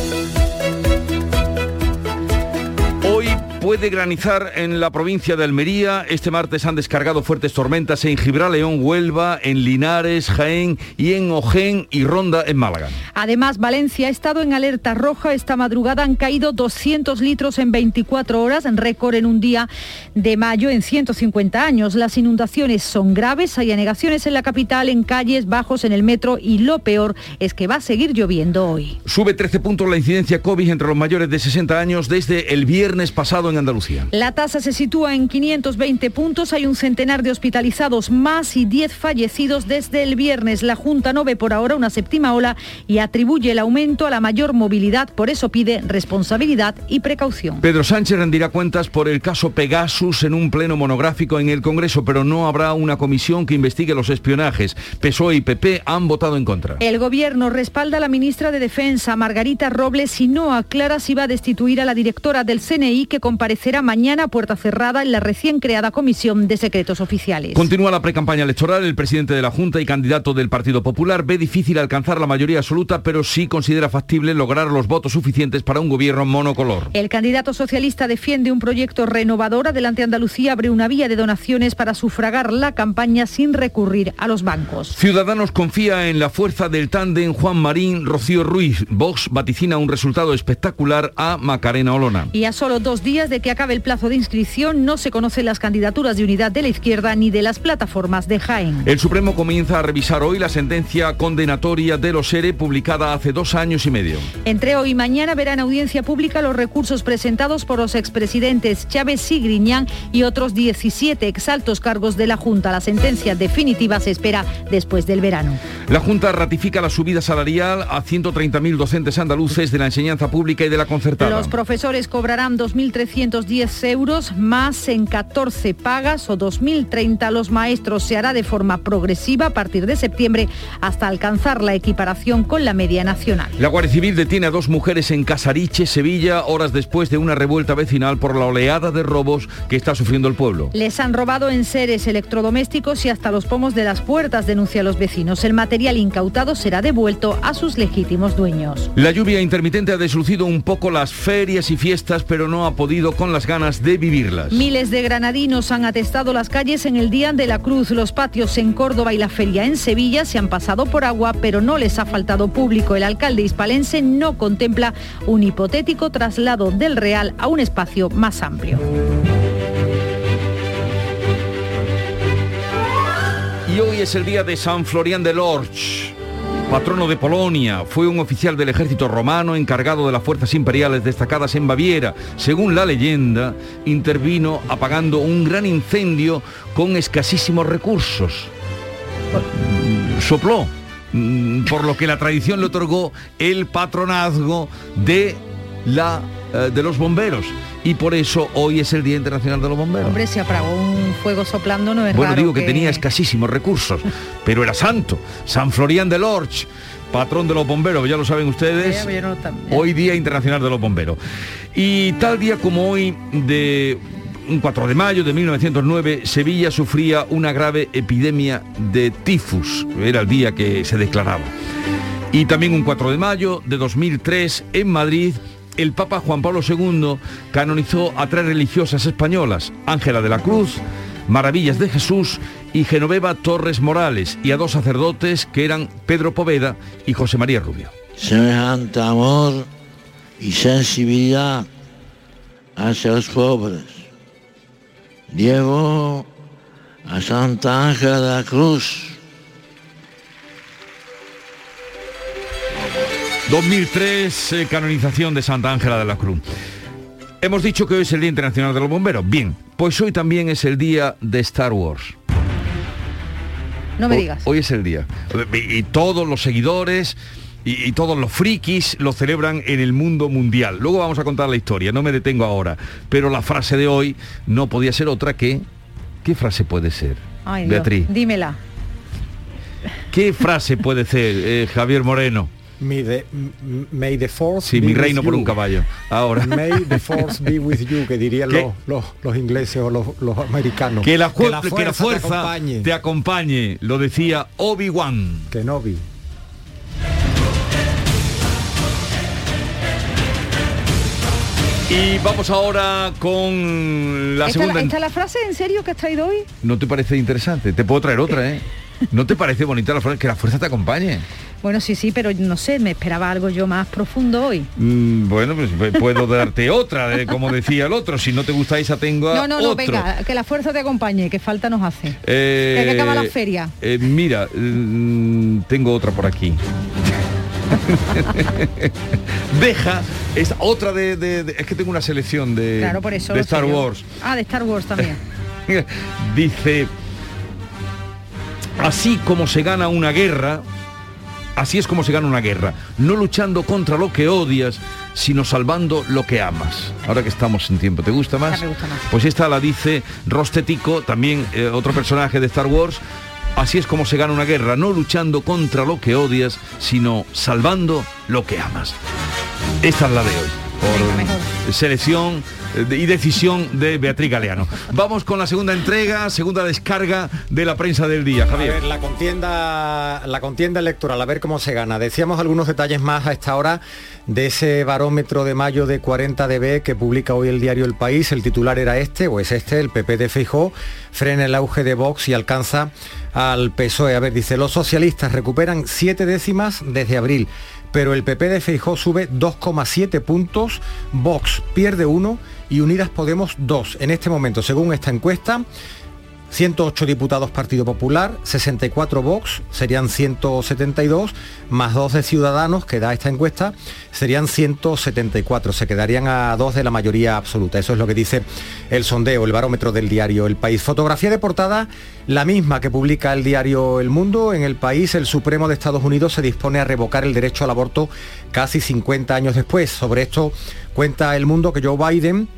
Puede granizar en la provincia de Almería. Este martes han descargado fuertes tormentas en Gibraleón, Huelva, en Linares, Jaén y en Ojén y Ronda en Málaga. Además, Valencia ha estado en alerta roja. Esta madrugada han caído 200 litros en 24 horas, récord en un día de mayo en 150 años. Las inundaciones son graves, hay anegaciones en la capital, en calles, bajos en el metro y lo peor es que va a seguir lloviendo hoy. Sube 13 puntos la incidencia COVID entre los mayores de 60 años desde el viernes pasado en Andalucía. La tasa se sitúa en 520 puntos, hay un centenar de hospitalizados más y 10 fallecidos desde el viernes. La Junta no ve por ahora una séptima ola y atribuye el aumento a la mayor movilidad, por eso pide responsabilidad y precaución. Pedro Sánchez rendirá cuentas por el caso Pegasus en un pleno monográfico en el Congreso, pero no habrá una comisión que investigue los espionajes. PSOE y PP han votado en contra. El gobierno respalda a la ministra de Defensa, Margarita Robles, y no aclara si va a destituir a la directora del CNI que comparecerá mañana a puerta cerrada en la recién creada Comisión de Secretos Oficiales. Continúa la precampaña electoral. El presidente de la Junta y candidato del Partido Popular ve difícil alcanzar la mayoría absoluta, pero sí considera factible lograr los votos suficientes para un gobierno monocolor. El candidato socialista defiende un proyecto renovador. Adelante Andalucía abre una vía de donaciones para sufragar la campaña sin recurrir a los bancos. Ciudadanos confía en la fuerza del tándem Juan Marín Rocío Ruiz. Vox vaticina un resultado espectacular a Macarena Olona. Y a solo dos días de que acabe el plazo de inscripción, no se conocen las candidaturas de unidad de la izquierda ni de las plataformas de Jaén. El Supremo comienza a revisar hoy la sentencia condenatoria de los ERE publicada hace dos años y medio. Entre hoy y mañana verán audiencia pública los recursos presentados por los expresidentes Chávez y Griñán y otros 17 exaltos cargos de la Junta. La sentencia definitiva se espera después del verano. La Junta ratifica la subida salarial a 130.000 docentes andaluces de la enseñanza pública y de la concertada. Los profesores cobrarán 2.300 euros más en 14 pagas o 2030 los maestros se hará de forma progresiva a partir de septiembre hasta alcanzar la equiparación con la media nacional. La Guardia Civil detiene a dos mujeres en Casariche, Sevilla, horas después de una revuelta vecinal por la oleada de robos que está sufriendo el pueblo. Les han robado en seres electrodomésticos y hasta los pomos de las puertas, denuncian los vecinos. El material incautado será devuelto a sus legítimos dueños. La lluvia intermitente ha deslucido un poco las ferias y fiestas, pero no ha podido con las ganas de vivirlas. Miles de granadinos han atestado las calles en el Día de la Cruz. Los patios en Córdoba y la feria en Sevilla se han pasado por agua, pero no les ha faltado público. El alcalde hispalense no contempla un hipotético traslado del Real a un espacio más amplio. Y hoy es el día de San Florian de Lorch. Patrono de Polonia, fue un oficial del ejército romano encargado de las fuerzas imperiales destacadas en Baviera. Según la leyenda, intervino apagando un gran incendio con escasísimos recursos. Sopló, mm, por lo que la tradición le otorgó el patronazgo de la eh, de los bomberos y por eso hoy es el Día Internacional de los Bomberos. Hombre, se apagó un fuego soplando, no es Bueno, digo que... tenía escasísimos recursos, pero era santo. San Florian de Lorch, patrón de los bomberos, ya lo saben ustedes. Hoy Día Internacional de los Bomberos. Y tal día como hoy de un 4 de mayo de 1909, Sevilla sufría una grave epidemia de tifus. Era el día que se declaraba. Y también un 4 de mayo de 2003, en Madrid, el Papa Juan Pablo II canonizó a tres religiosas españolas, Ángela de la Cruz, Maravillas de Jesús y Genoveva Torres Morales, y a dos sacerdotes que eran Pedro Poveda y José María Rubio. Semejante amor y sensibilidad hacia los pobres. Llevo a Santa Ángela de la Cruz 2003, eh, canonización de Santa Ángela de la Cruz. Hemos dicho que hoy es el Día Internacional de los Bomberos. Bien, pues hoy también es el día de Star Wars. No me digas. Hoy es el día. Y, todos los seguidores y, y, todos los frikis lo celebran en el mundo mundial. Luego vamos a contar la historia, no me detengo ahora. Pero la frase de hoy no podía ser otra que... ¿Qué frase puede ser? Ay, Beatriz. Dios, dímela. ¿Qué frase puede ser, eh, Javier Moreno? May the, may the force sí, be mi with reino por you. un caballo. Ahora. May the force be with you, que dirían los, los, los ingleses o los, los americanos. Que la, que fu- la que la fuerza, fuerza te acompañe. te acompañe, lo decía Obi-Wan. Que no vi. Y vamos ahora con la ¿Esta, segunda. esta es la frase en serio que has traído hoy? ¿No te parece interesante? Te puedo traer otra, ¿eh? ¿No te parece bonita la frase? Que la fuerza te acompañe. Bueno, sí, sí, pero no sé, me esperaba algo yo más profundo hoy. Mm, bueno, pues pues puedo darte otra, eh, como decía el otro. Si no te gusta esa, tengo No, no, no, otro. venga, que la fuerza te acompañe, que falta nos hace. Eh, Que hay que acabar la feria. eh, mira, mm, tengo otra por aquí. Deja, es otra de, de- de- Es que tengo una selección de, claro, por eso. de Star. Wars. Ah, de Star Wars también. Dice, así como se gana una guerra, así es como se gana una guerra, no luchando contra lo que odias, sino salvando lo que amas. Ahora que estamos en tiempo, ¿te gusta más? Me gusta más. Pues esta la dice Rostetico, también eh, otro personaje de Star Wars. Así es como se gana una guerra, no luchando contra lo que odias, sino salvando lo que amas. Esta es la de hoy. Por selección eh, y decisión de Beatriz Galeano. Vamos con la segunda entrega, segunda descarga de la prensa del día, A Javier. ver, la contienda, la contienda electoral, a ver cómo se gana. Decíamos algunos detalles más a esta hora de ese barómetro de mayo de 40 dB que publica hoy el diario El País. El titular era este, o es este, el PP de Feijó, frena el auge de Vox y alcanza al PSOE. A ver, dice, los socialistas recuperan siete décimas desde abril, pero el PP de Feijó sube 2,7 puntos, Vox pierde uno y Unidas Podemos dos. En este momento, según esta encuesta, 108 diputados Partido Popular, 64 Vox, serían 172, más dos de Ciudadanos, que da esta encuesta, serían 174, se quedarían a dos de la mayoría absoluta. Eso es lo que dice el sondeo, el barómetro del diario El País. Fotografía de portada, la misma que publica el diario El Mundo. En el país, el Supremo de Estados Unidos se dispone a revocar el derecho al aborto casi 50 años después. Sobre esto cuenta El Mundo que Joe Biden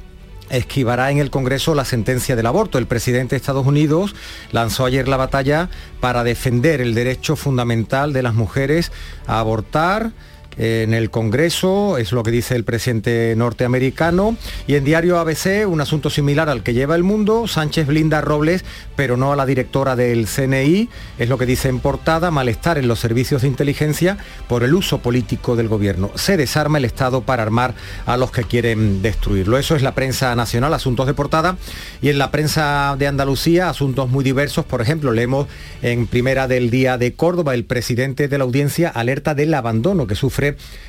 esquivará en el Congreso la sentencia del aborto. El presidente de Estados Unidos lanzó ayer la batalla para defender el derecho fundamental de las mujeres a abortar. En el Congreso, es lo que dice el presidente norteamericano. Y en diario ABC, un asunto similar al que lleva el mundo, Sánchez blinda Robles, pero no a la directora del CNI. Es lo que dice en portada, malestar en los servicios de inteligencia por el uso político del gobierno. Se desarma el Estado para armar a los que quieren destruirlo. Eso es la prensa nacional, asuntos de portada. Y en la prensa de Andalucía, asuntos muy diversos. Por ejemplo, leemos en primera del día de Córdoba, el presidente de la audiencia alerta del abandono que sufre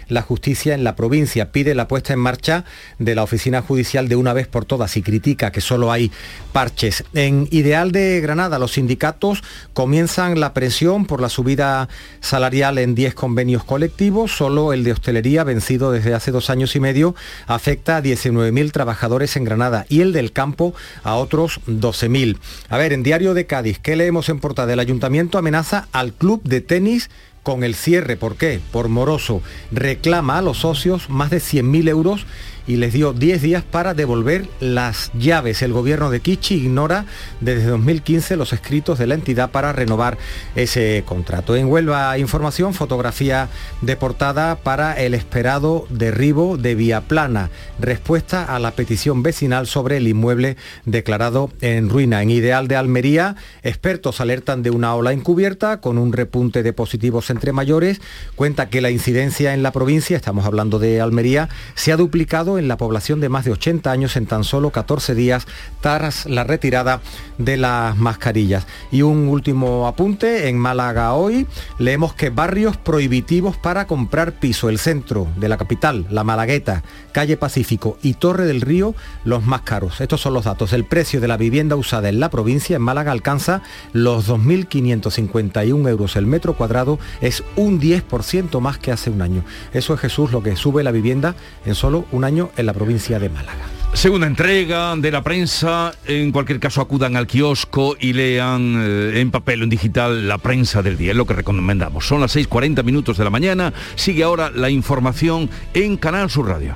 la justicia en la provincia. Pide la puesta en marcha de la oficina judicial de una vez por todas y critica que solo hay parches. En Ideal de Granada, los sindicatos comienzan la presión por la subida salarial en 10 convenios colectivos. Solo el de hostelería, vencido desde hace dos años y medio, afecta a 19.000 trabajadores en Granada y el del campo a otros 12.000. A ver, en Diario de Cádiz, ¿qué leemos en portada? El ayuntamiento amenaza al club de tenis con el cierre. ¿Por qué? Por moroso. Reclama a los socios más de 100.000 euros y les dio 10 días para devolver las llaves. El gobierno de Kichi ignora desde 2015 los escritos de la entidad para renovar ese contrato. En Huelva Información, fotografía de portada para el esperado derribo de Vía Plana. Respuesta a la petición vecinal sobre el inmueble declarado en ruina. En Ideal de Almería, expertos alertan de una ola encubierta con un repunte de positivos en entre mayores, cuenta que la incidencia en la provincia, estamos hablando de Almería, se ha duplicado en la población de más de 80 años en tan solo 14 días tras la retirada de las mascarillas. Y un último apunte, en Málaga hoy leemos que barrios prohibitivos para comprar piso, el centro de la capital, la Malagueta, calle Pacífico y Torre del Río, los más caros. Estos son los datos. El precio de la vivienda usada en la provincia, en Málaga, alcanza los 2.551 euros el metro cuadrado, es un 10% más que hace un año. Eso es Jesús lo que sube la vivienda en solo un año en la provincia de Málaga. Segunda entrega de la prensa, en cualquier caso acudan al kiosco y lean eh, en papel o en digital la prensa del día, es lo que recomendamos. Son las 6.40 minutos de la mañana, sigue ahora la información en Canal Sur Radio.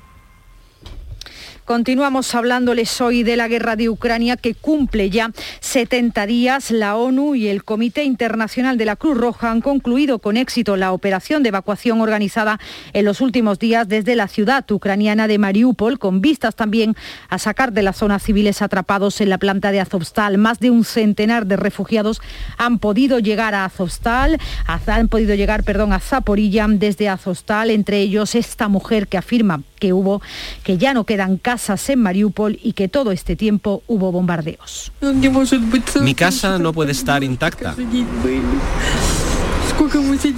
Continuamos hablándoles hoy de la guerra de Ucrania que cumple ya 70 días. La ONU y el Comité Internacional de la Cruz Roja han concluido con éxito la operación de evacuación organizada en los últimos días desde la ciudad ucraniana de Mariupol, con vistas también a sacar de la zona civiles atrapados en la planta de Azovstal. Más de un centenar de refugiados han podido llegar a Azovstal, han podido llegar, perdón, a Zaporilla desde Azovstal, entre ellos esta mujer que afirma que hubo, que ya no quedan casas en Mariupol y que todo este tiempo hubo bombardeos. Mi casa no puede estar intacta.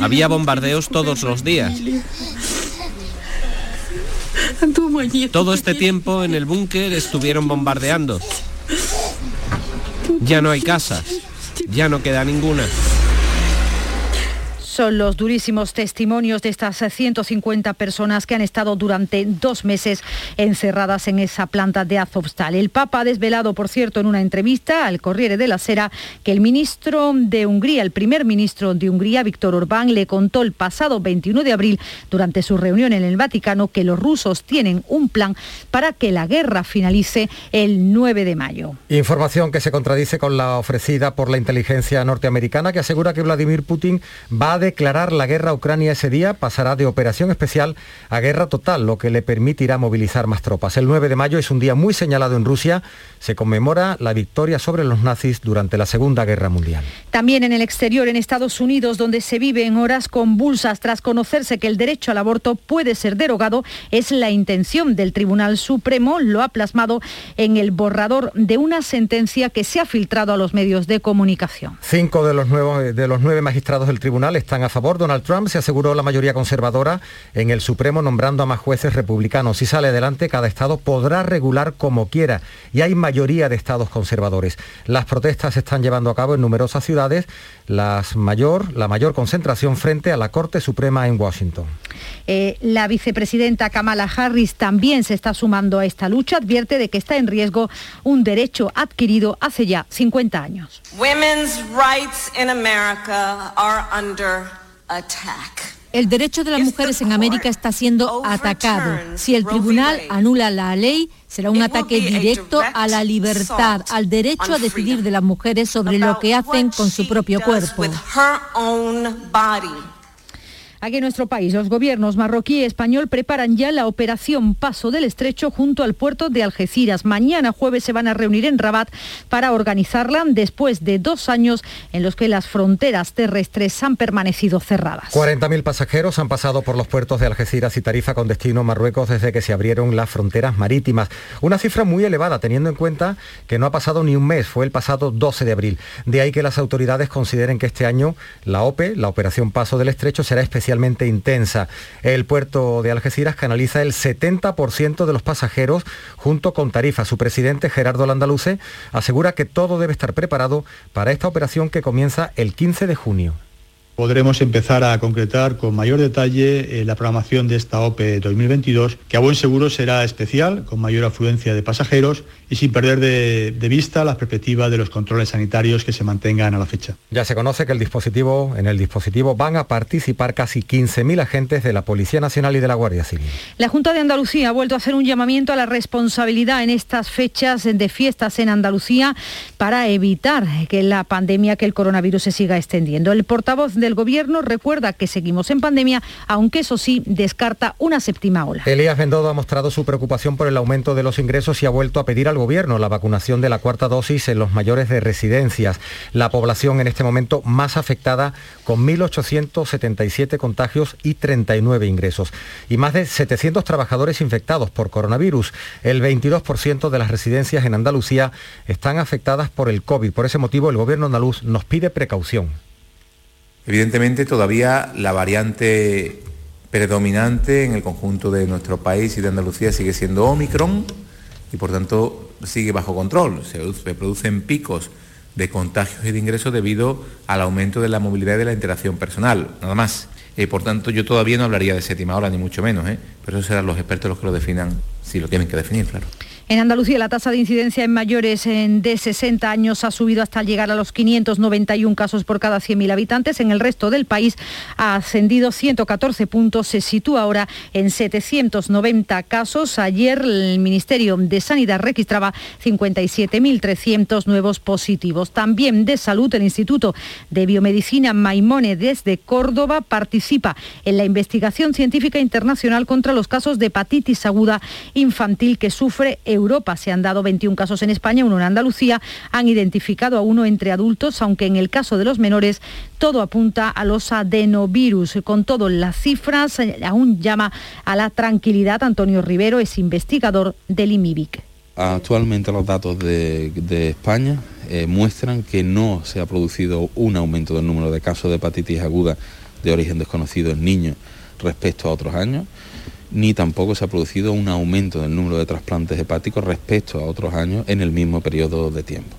Había bombardeos todos los días. Todo este tiempo en el búnker estuvieron bombardeando. Ya no hay casas. Ya no queda ninguna. Son los durísimos testimonios de estas 150 personas que han estado durante dos meses encerradas en esa planta de Azovstal. El Papa ha desvelado, por cierto, en una entrevista al Corriere de la Sera que el ministro de Hungría, el primer ministro de Hungría, Víctor Orbán, le contó el pasado 21 de abril, durante su reunión en el Vaticano, que los rusos tienen un plan para que la guerra finalice el 9 de mayo. Información que se contradice con la ofrecida por la inteligencia norteamericana, que asegura que Vladimir Putin va a declarar la guerra a Ucrania ese día, pasará de operación especial a guerra total, lo que le permitirá movilizar más tropas. El 9 de mayo es un día muy señalado en Rusia, se conmemora la victoria sobre los nazis durante la Segunda Guerra Mundial. También en el exterior, en Estados Unidos, donde se vive en horas convulsas tras conocerse que el derecho al aborto puede ser derogado, es la intención del Tribunal Supremo, lo ha plasmado en el borrador de una sentencia que se ha filtrado a los medios de comunicación. Cinco de los, nuevos, de los nueve magistrados del tribunal están a favor. Donald Trump se aseguró la mayoría conservadora en el Supremo nombrando a más jueces republicanos. Si sale adelante, cada estado podrá regular como quiera y hay mayoría de estados conservadores. Las protestas se están llevando a cabo en numerosas ciudades, las mayor, la mayor concentración frente a la Corte Suprema en Washington. Eh, la vicepresidenta Kamala Harris también se está sumando a esta lucha, advierte de que está en riesgo un derecho adquirido hace ya 50 años. Women's rights in America are under attack. El derecho de las mujeres en América está siendo atacado. Si el tribunal anula la ley, será un ataque directo a la libertad, al derecho a decidir de las mujeres sobre lo que hacen con su propio cuerpo. Aquí en nuestro país, los gobiernos marroquí y español preparan ya la operación Paso del Estrecho junto al puerto de Algeciras. Mañana jueves se van a reunir en Rabat para organizarla después de dos años en los que las fronteras terrestres han permanecido cerradas. 40.000 pasajeros han pasado por los puertos de Algeciras y Tarifa con destino a Marruecos desde que se abrieron las fronteras marítimas. Una cifra muy elevada teniendo en cuenta que no ha pasado ni un mes, fue el pasado 12 de abril. De ahí que las autoridades consideren que este año la OPE, la Operación Paso del Estrecho, será especial intensa. El puerto de Algeciras canaliza el 70% de los pasajeros junto con Tarifa. Su presidente, Gerardo Landaluce, asegura que todo debe estar preparado para esta operación que comienza el 15 de junio podremos empezar a concretar con mayor detalle eh, la programación de esta OPE 2022, que a buen seguro será especial, con mayor afluencia de pasajeros y sin perder de, vista las perspectivas de los controles sanitarios que se mantengan a la fecha. Ya se conoce que el dispositivo, en el dispositivo van a participar casi 15.000 agentes de la Policía Nacional y de la Guardia Civil. La Junta de Andalucía ha vuelto a hacer un llamamiento a la responsabilidad en estas fechas de fiestas en Andalucía para evitar que la pandemia, que el coronavirus se siga extendiendo. El portavoz del Gobierno recuerda que seguimos en pandemia, aunque eso sí descarta una séptima ola. Elías Bendodo ha mostrado su preocupación por el aumento de los ingresos y ha vuelto a pedir al Gobierno la vacunación de la cuarta dosis en los mayores de residencias, la población en este momento más afectada con 1.877 contagios y 39 ingresos y más de 700 trabajadores infectados por coronavirus. El 22% de las residencias en Andalucía están afectadas por el COVID. Por ese motivo, el Gobierno andaluz nos pide precaución. Evidentemente todavía la variante predominante en el conjunto de nuestro país y de Andalucía sigue siendo Omicron y por tanto sigue bajo control. Se, producen picos de contagios y de ingresos debido al aumento de la movilidad y de la interacción personal, nada más. Eh, por tanto, yo todavía no hablaría de séptima ola, ni mucho menos, ¿eh? pero eso serán los expertos los que lo definan, si lo tienen que definir, claro. En Andalucía la tasa de incidencia en mayores de 60 años ha subido hasta llegar a los 591 casos por cada 100.000 habitantes. En el resto del país ha ascendido 114 puntos, se sitúa ahora en 790 casos. Ayer el Ministerio de Sanidad registraba 57.300 nuevos positivos. También de salud, el Instituto de Biomedicina Maimone desde Córdoba participa en la investigación científica internacional contra los casos de hepatitis aguda infantil que sufre Europa. Se han dado 21 casos en España, uno en Andalucía. Han identificado a uno entre adultos, aunque en el caso de los menores todo apunta a los adenovirus. Con todo, las cifras aún llama a la tranquilidad. Antonio Rivero es investigador del IMIBIC. Actualmente los datos de, España eh, muestran que no se ha producido un aumento del número de casos de hepatitis aguda de origen desconocido en niños respecto a otros años ni tampoco se ha producido un aumento del número de trasplantes hepáticos respecto a otros años en el mismo periodo de tiempo.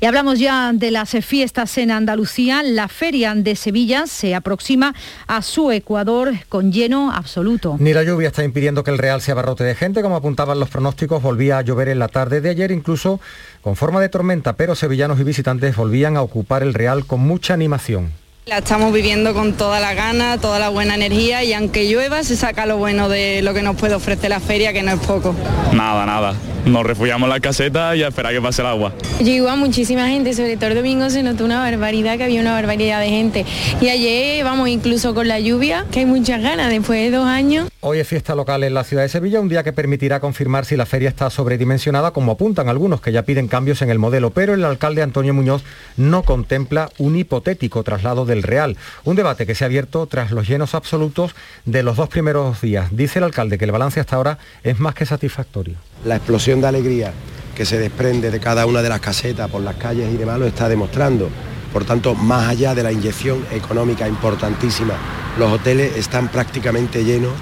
Y hablamos ya de las fiestas en Andalucía. La feria de Sevilla se aproxima a su Ecuador con lleno absoluto. Ni la lluvia está impidiendo que el Real se abarrote de gente, como apuntaban los pronósticos, volvía a llover en la tarde de ayer, incluso con forma de tormenta, pero sevillanos y visitantes volvían a ocupar el Real con mucha animación. La estamos viviendo con toda la gana, toda la buena energía y aunque llueva se saca lo bueno de lo que nos puede ofrecer la feria, que no es poco. Nada, nada. Nos refugiamos en la caseta y a esperar que pase el agua. Llegó a muchísima gente, sobre todo el domingo se notó una barbaridad, que había una barbaridad de gente. Y ayer, vamos, incluso con la lluvia, que hay muchas ganas después de dos años. Hoy es fiesta local en la ciudad de Sevilla, un día que permitirá confirmar si la feria está sobredimensionada, como apuntan algunos que ya piden cambios en el modelo, pero el alcalde Antonio Muñoz no contempla un hipotético traslado del Real, un debate que se ha abierto tras los llenos absolutos de los dos primeros días. Dice el alcalde que el balance hasta ahora es más que satisfactorio. La explosión de alegría que se desprende de cada una de las casetas por las calles y demás lo está demostrando. Por tanto, más allá de la inyección económica importantísima, los hoteles están prácticamente llenos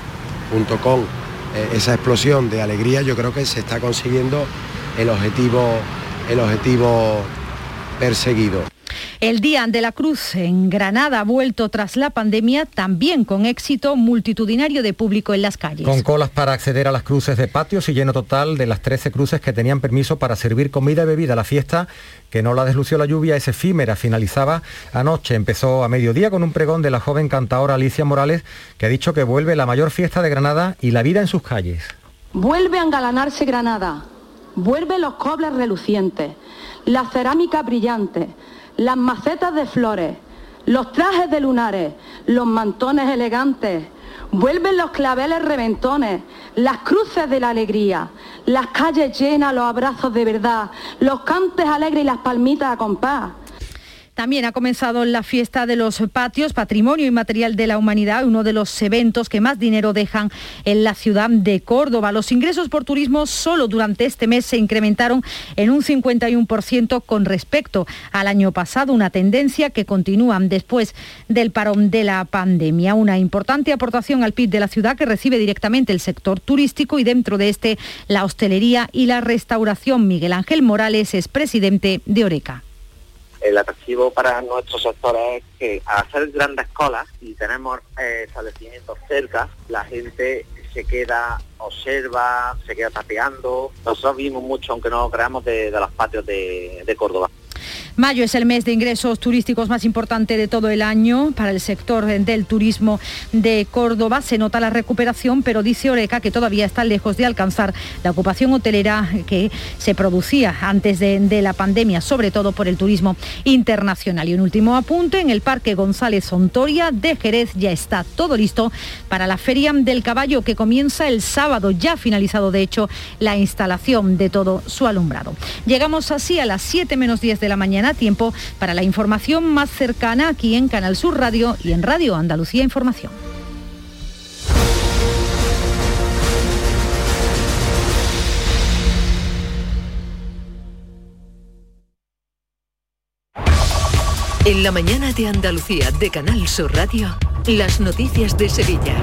junto con eh, esa explosión de alegría, yo creo que se está consiguiendo el objetivo, el objetivo perseguido. El Día de la Cruz en Granada ha vuelto tras la pandemia, también con éxito multitudinario de público en las calles. Con colas para acceder a las cruces de patios y lleno total de las 13 cruces que tenían permiso para servir comida y bebida. La fiesta, que no la deslució la lluvia, es efímera, finalizaba anoche. Empezó a mediodía con un pregón de la joven cantadora Alicia Morales, que ha dicho que vuelve la mayor fiesta de Granada y la vida en sus calles. Vuelve a engalanarse Granada, vuelve los cobles relucientes, la cerámica brillante las macetas de flores, los trajes de lunares, los mantones elegantes, vuelven los claveles reventones, las cruces de la alegría, las calles llenas, los abrazos de verdad, los cantes alegres y las palmitas a compás. También ha comenzado la fiesta de los patios, patrimonio inmaterial de la humanidad, uno de los eventos que más dinero dejan en la ciudad de Córdoba. Los ingresos por turismo solo durante este mes se incrementaron en un 51% con respecto al año pasado, una tendencia que continúa después del parón de la pandemia. Una importante aportación al PIB de la ciudad que recibe directamente el sector turístico y dentro de este la hostelería y la restauración. Miguel Ángel Morales es presidente de Oreca el atractivo para nuestros sectores es que al hacer grandes colas y tenemos eh, establecimientos cerca, la gente se queda, observa, se queda tapeando. Nosotros vimos mucho, aunque no creamos, de, los patios de Córdoba. Mayo es el mes de ingresos turísticos más importante de todo el año para el sector del turismo de Córdoba. Se nota la recuperación, pero dice Oreca que todavía está lejos de alcanzar la ocupación hotelera que se producía antes de, la pandemia, sobre todo por el turismo internacional. Y un último apunte, en el Parque González Ontoria de Jerez ya está todo listo para la Feria del Caballo que comienza el sábado, ya finalizado de hecho la instalación de todo su alumbrado. Llegamos así a las 7 menos 10 de la mañana tiempo para la información más cercana aquí en Canal Sur Radio y en Radio Andalucía Información. En la mañana de Andalucía de Canal Sur Radio. Las noticias de Sevilla.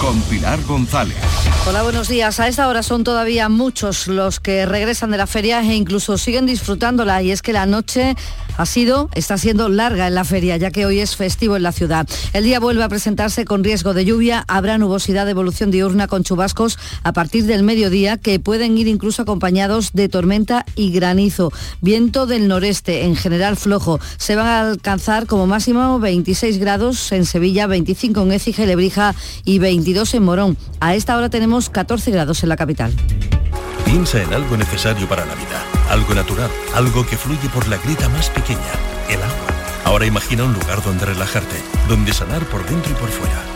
Con Pilar González. Hola, buenos días. A esta hora son todavía muchos los que regresan de la feria e incluso siguen disfrutándola. Y es que la noche ha sido, está siendo larga en la feria, ya que hoy es festivo en la ciudad. El día vuelve a presentarse con riesgo de lluvia. Habrá nubosidad de evolución diurna con chubascos a partir del mediodía que pueden ir incluso acompañados de tormenta y granizo. Viento del noreste, en general flojo. Se van a alcanzar como máximo 26 grados en Sevilla, 25 en Écija y Lebrija y 22 en Morón. A esta hora tenemos 14 grados en la capital. Piensa en algo necesario para la vida, algo natural, algo que fluye por la grita más pequeña, el agua. Ahora imagina un lugar donde relajarte, donde sanar por dentro y por fuera.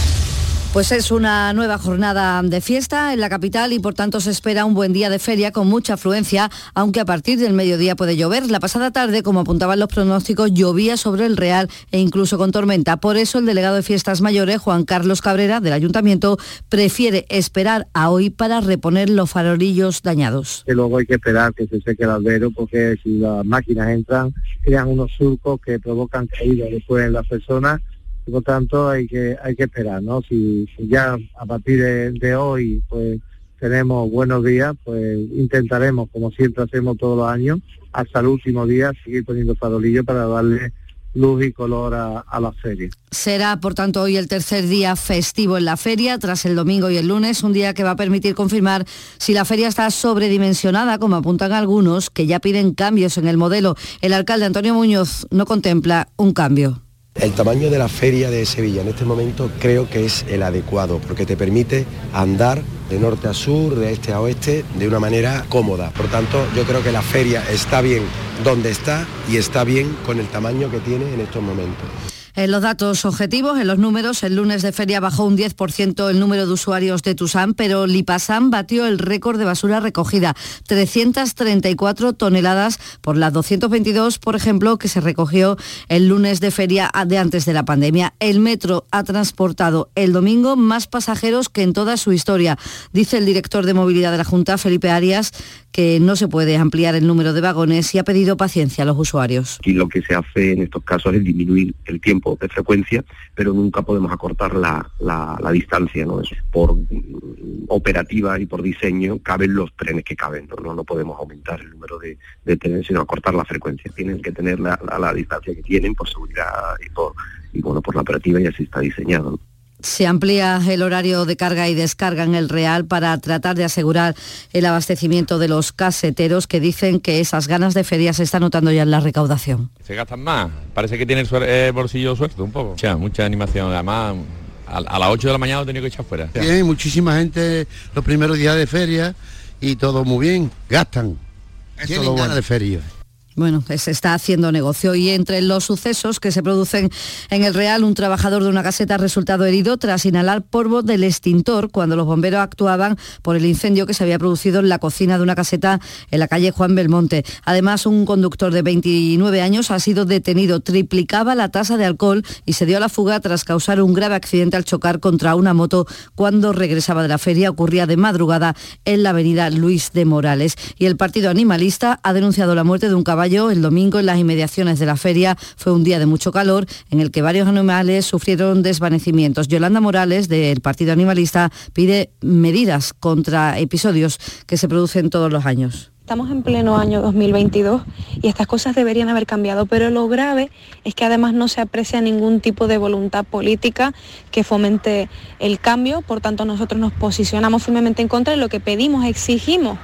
Pues es una nueva jornada de fiesta en la capital y por tanto se espera un buen día de feria con mucha afluencia, aunque a partir del mediodía puede llover. La pasada tarde, como apuntaban los pronósticos, llovía sobre el Real e incluso con tormenta. Por eso el delegado de Fiestas Mayores, Juan Carlos Cabrera, del Ayuntamiento, prefiere esperar a hoy para reponer los farolillos dañados. Luego hay que esperar que se seque el albero porque si las máquinas entran, crean unos surcos que provocan caídas después en las personas por lo tanto hay que hay que esperar, ¿no? Si, ya a partir de, hoy pues tenemos buenos días, pues intentaremos, como siempre hacemos todos los años, hasta el último día seguir poniendo farolillo para darle luz y color a, a, la feria. Será, por tanto, hoy el tercer día festivo en la feria, tras el domingo y el lunes, un día que va a permitir confirmar si la feria está sobredimensionada, como apuntan algunos, que ya piden cambios en el modelo. El alcalde Antonio Muñoz no contempla un cambio. El tamaño de la feria de Sevilla en este momento creo que es el adecuado porque te permite andar de norte a sur, de este a oeste, de una manera cómoda. Por tanto, yo creo que la feria está bien donde está y está bien con el tamaño que tiene en estos momentos. En los datos objetivos, en los números, el lunes de feria bajó un 10% el número de usuarios de Tusam, pero Lipasam batió el récord de basura recogida, 334 toneladas por las 222, por ejemplo, que se recogió el lunes de feria de antes de la pandemia. El metro ha transportado el domingo más pasajeros que en toda su historia, dice el director de movilidad de la Junta, Felipe Arias, que no se puede ampliar el número de vagones y ha pedido paciencia a los usuarios. Y lo que se hace en estos casos es disminuir el tiempo de frecuencia, pero nunca podemos acortar la, distancia, ¿no? por operativa y por diseño caben los trenes que caben, no, no, podemos aumentar el número de, trenes, sino acortar la frecuencia. Tienen que tener la, la, distancia que tienen por seguridad y por bueno por la operativa y así está diseñado. Se amplía el horario de carga y descarga en el Real para tratar de asegurar el abastecimiento de los caseteros que dicen que esas ganas de feria se están notando ya en la recaudación. Se gastan más, parece que tiene el eh, bolsillo suelto un poco. Mucha, mucha animación, además a, las 8 de la mañana lo he tenido que echar fuera. Hay muchísima gente los primeros días de feria y todo muy bien, gastan. Tienen ganas de feria. Bueno, se está haciendo negocio y entre los sucesos que se producen en el Real, un trabajador de una caseta ha resultado herido tras inhalar polvo del extintor cuando los bomberos actuaban por el incendio que se había producido en la cocina de una caseta en la calle Juan Belmonte. Además, un conductor de 29 años ha sido detenido, triplicaba la tasa de alcohol y se dio a la fuga tras causar un grave accidente al chocar contra una moto cuando regresaba de la feria. Ocurría de madrugada en la avenida Luis de Morales. Y el Partido Animalista ha denunciado la muerte de un caballo el domingo en las inmediaciones de la feria fue un día de mucho calor en el que varios animales sufrieron desvanecimientos. Yolanda Morales, del Partido Animalista, pide medidas contra episodios que se producen todos los años. Estamos en pleno año 2022 y estas cosas deberían haber cambiado, pero lo grave es que además no se aprecia ningún tipo de voluntad política que fomente el cambio, por tanto nosotros nos posicionamos firmemente en contra de lo que pedimos, exigimos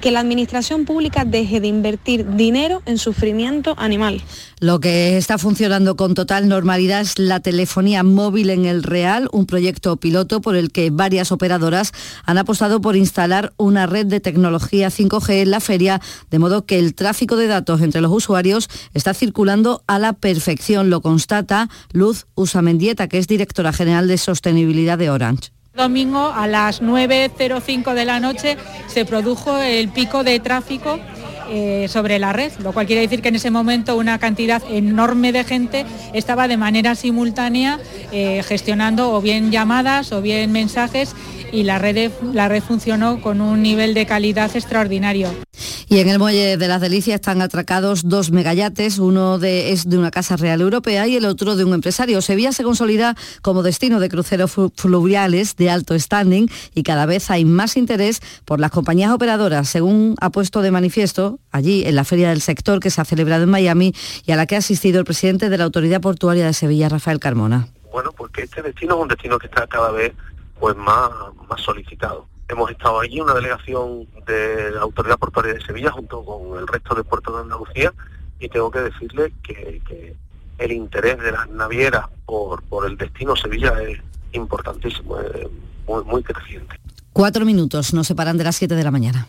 que la administración pública deje de invertir dinero en sufrimiento animal. Lo que está funcionando con total normalidad es la telefonía móvil en el Real, un proyecto piloto por el que varias operadoras han apostado por instalar una red de tecnología 5G en la feria, de modo que el tráfico de datos entre los usuarios está circulando a la perfección, lo constata Luz Usamendieta, que es directora general de sostenibilidad de Orange domingo a las 9.05 de la noche se produjo el pico de tráfico eh, sobre la red, lo cual quiere decir que en ese momento una cantidad enorme de gente estaba de manera simultánea eh, gestionando o bien llamadas o bien mensajes y la red, la red funcionó con un nivel de calidad extraordinario. Y en el Muelle de las Delicias están atracados dos megayates, uno de, es de una casa real europea y el otro de un empresario. Sevilla se consolida como destino de cruceros fluviales de alto standing y cada vez hay más interés por las compañías operadoras, según ha puesto de manifiesto allí en la Feria del Sector que se ha celebrado en Miami y a la que ha asistido el presidente de la Autoridad Portuaria de Sevilla, Rafael Carmona. Bueno, porque este destino es un destino que está cada vez pues más, más solicitado. Hemos estado allí, una delegación de la Autoridad Portuaria de Sevilla junto con el resto de puertos de Andalucía y tengo que decirle que, el interés de las navieras por, por el destino Sevilla es importantísimo, es muy, muy creciente. Cuatro minutos nos separan de las siete de la mañana.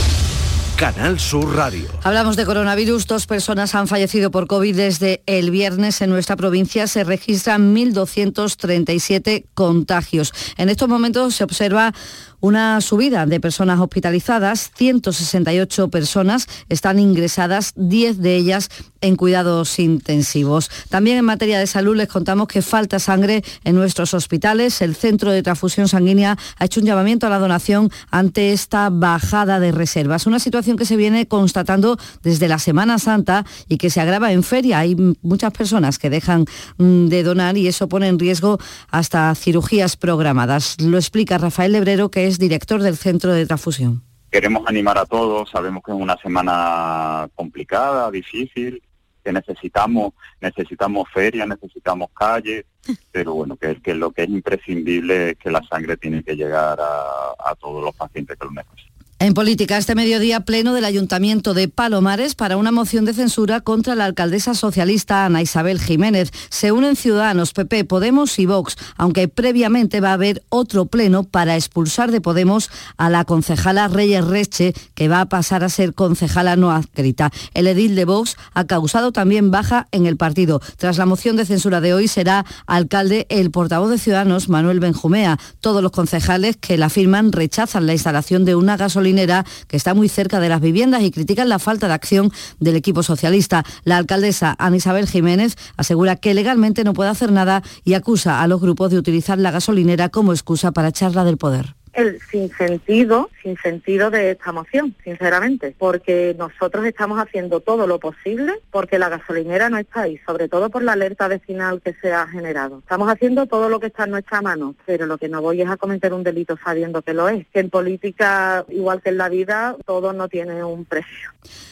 Canal Sur Radio. Hablamos de coronavirus. Dos personas han fallecido por COVID desde el viernes en nuestra provincia. Se registran 1.237 contagios. En estos momentos se observa una subida de personas hospitalizadas, 168 personas están ingresadas, 10 de ellas en cuidados intensivos. También en materia de salud les contamos que falta sangre en nuestros hospitales. El Centro de Transfusión Sanguínea ha hecho un llamamiento a la donación ante esta bajada de reservas. Una situación que se viene constatando desde la Semana Santa y que se agrava en feria. Hay muchas personas que dejan mm, de donar y eso pone en riesgo hasta cirugías programadas. Lo explica Rafael Lebrero, que es director del Centro de Transfusión. Queremos animar a todos, sabemos que es una semana complicada, difícil, que necesitamos, necesitamos ferias, necesitamos calles, pero bueno, que, que lo que es imprescindible es que la sangre tiene que llegar a, a todos los pacientes que lo necesitan. En política, este mediodía pleno del Ayuntamiento de Palomares para una moción de censura contra la alcaldesa socialista Ana Isabel Jiménez. Se unen Ciudadanos, PP, Podemos y Vox, aunque previamente va a haber otro pleno para expulsar de Podemos a la concejala Reyes Reche, que va a pasar a ser concejala no adscrita. El edil de Vox ha causado también baja en el partido. Tras la moción de censura de hoy será alcalde el portavoz de Ciudadanos, Manuel Benjumea. Todos los concejales que la firman rechazan la instalación de una gasolina que está muy cerca de las viviendas y critican la falta de acción del equipo socialista. La alcaldesa Ana Isabel Jiménez asegura que legalmente no puede hacer nada y acusa a los grupos de utilizar la gasolinera como excusa para echarla del poder. El sinsentido, sin sentido de esta moción, sinceramente, porque nosotros estamos haciendo todo lo posible porque la gasolinera no está ahí, sobre todo por la alerta vecinal que se ha generado. Estamos haciendo todo lo que está en nuestra mano, pero lo que no voy es a cometer un delito sabiendo que lo es, que en política, igual que en la vida, todo no tiene un precio.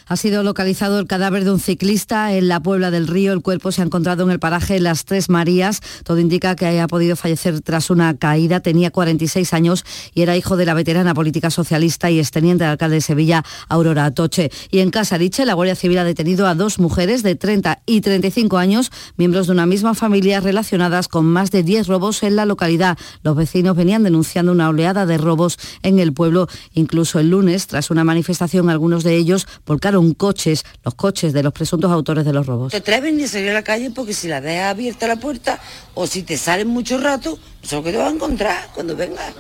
Ha sido localizado el cadáver de un ciclista en la Puebla del Río. El cuerpo se ha encontrado en el paraje Las Tres Marías. Todo indica que haya podido fallecer tras una caída. Tenía 46 años y era hijo de la veterana política socialista y exteniente del alcalde de Sevilla, Aurora Atoche. Y en Casariche, la Guardia Civil ha detenido a dos mujeres de 30 y 35 años, miembros de una misma familia relacionadas con más de 10 robos en la localidad. Los vecinos venían denunciando una oleada de robos en el pueblo. Incluso el lunes, tras una manifestación, algunos de ellos volcaron coches, los coches de los presuntos autores de los robos. Te atreves ni a salir a la calle porque si la dejas abierta la puerta o si te salen mucho rato, lo que te vas a encontrar cuando vengas.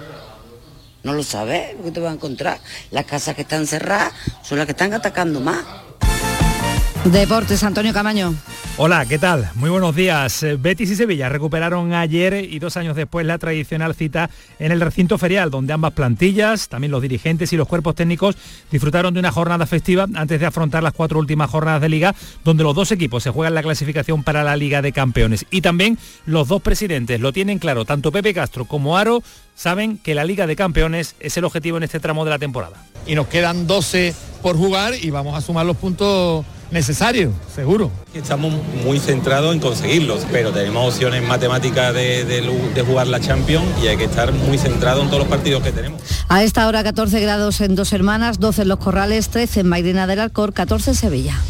No lo sabes lo que te vas a encontrar. Las casas que están cerradas son las que están atacando más. Deportes, Antonio Camaño. Hola, ¿qué tal? Muy buenos días. Eh, Betis y Sevilla recuperaron ayer y dos años después la tradicional cita en el recinto ferial, donde ambas plantillas, también los dirigentes y los cuerpos técnicos disfrutaron de una jornada festiva antes de afrontar las cuatro últimas jornadas de liga, donde los dos equipos se juegan la clasificación para la Liga de Campeones. Y también los dos presidentes lo tienen claro, tanto Pepe Castro como Aro saben que la Liga de Campeones es el objetivo en este tramo de la temporada. Y nos quedan 12 por jugar y vamos a sumar los puntos necesarios, seguro. Estamos muy centrados en conseguirlos, pero tenemos opciones matemáticas de, de, jugar la Champions y hay que estar muy centrados en todos los partidos que tenemos. A esta hora 14 grados en Dos Hermanas, 12 en Los Corrales, 13 en Mairena del Alcor, 14 en Sevilla.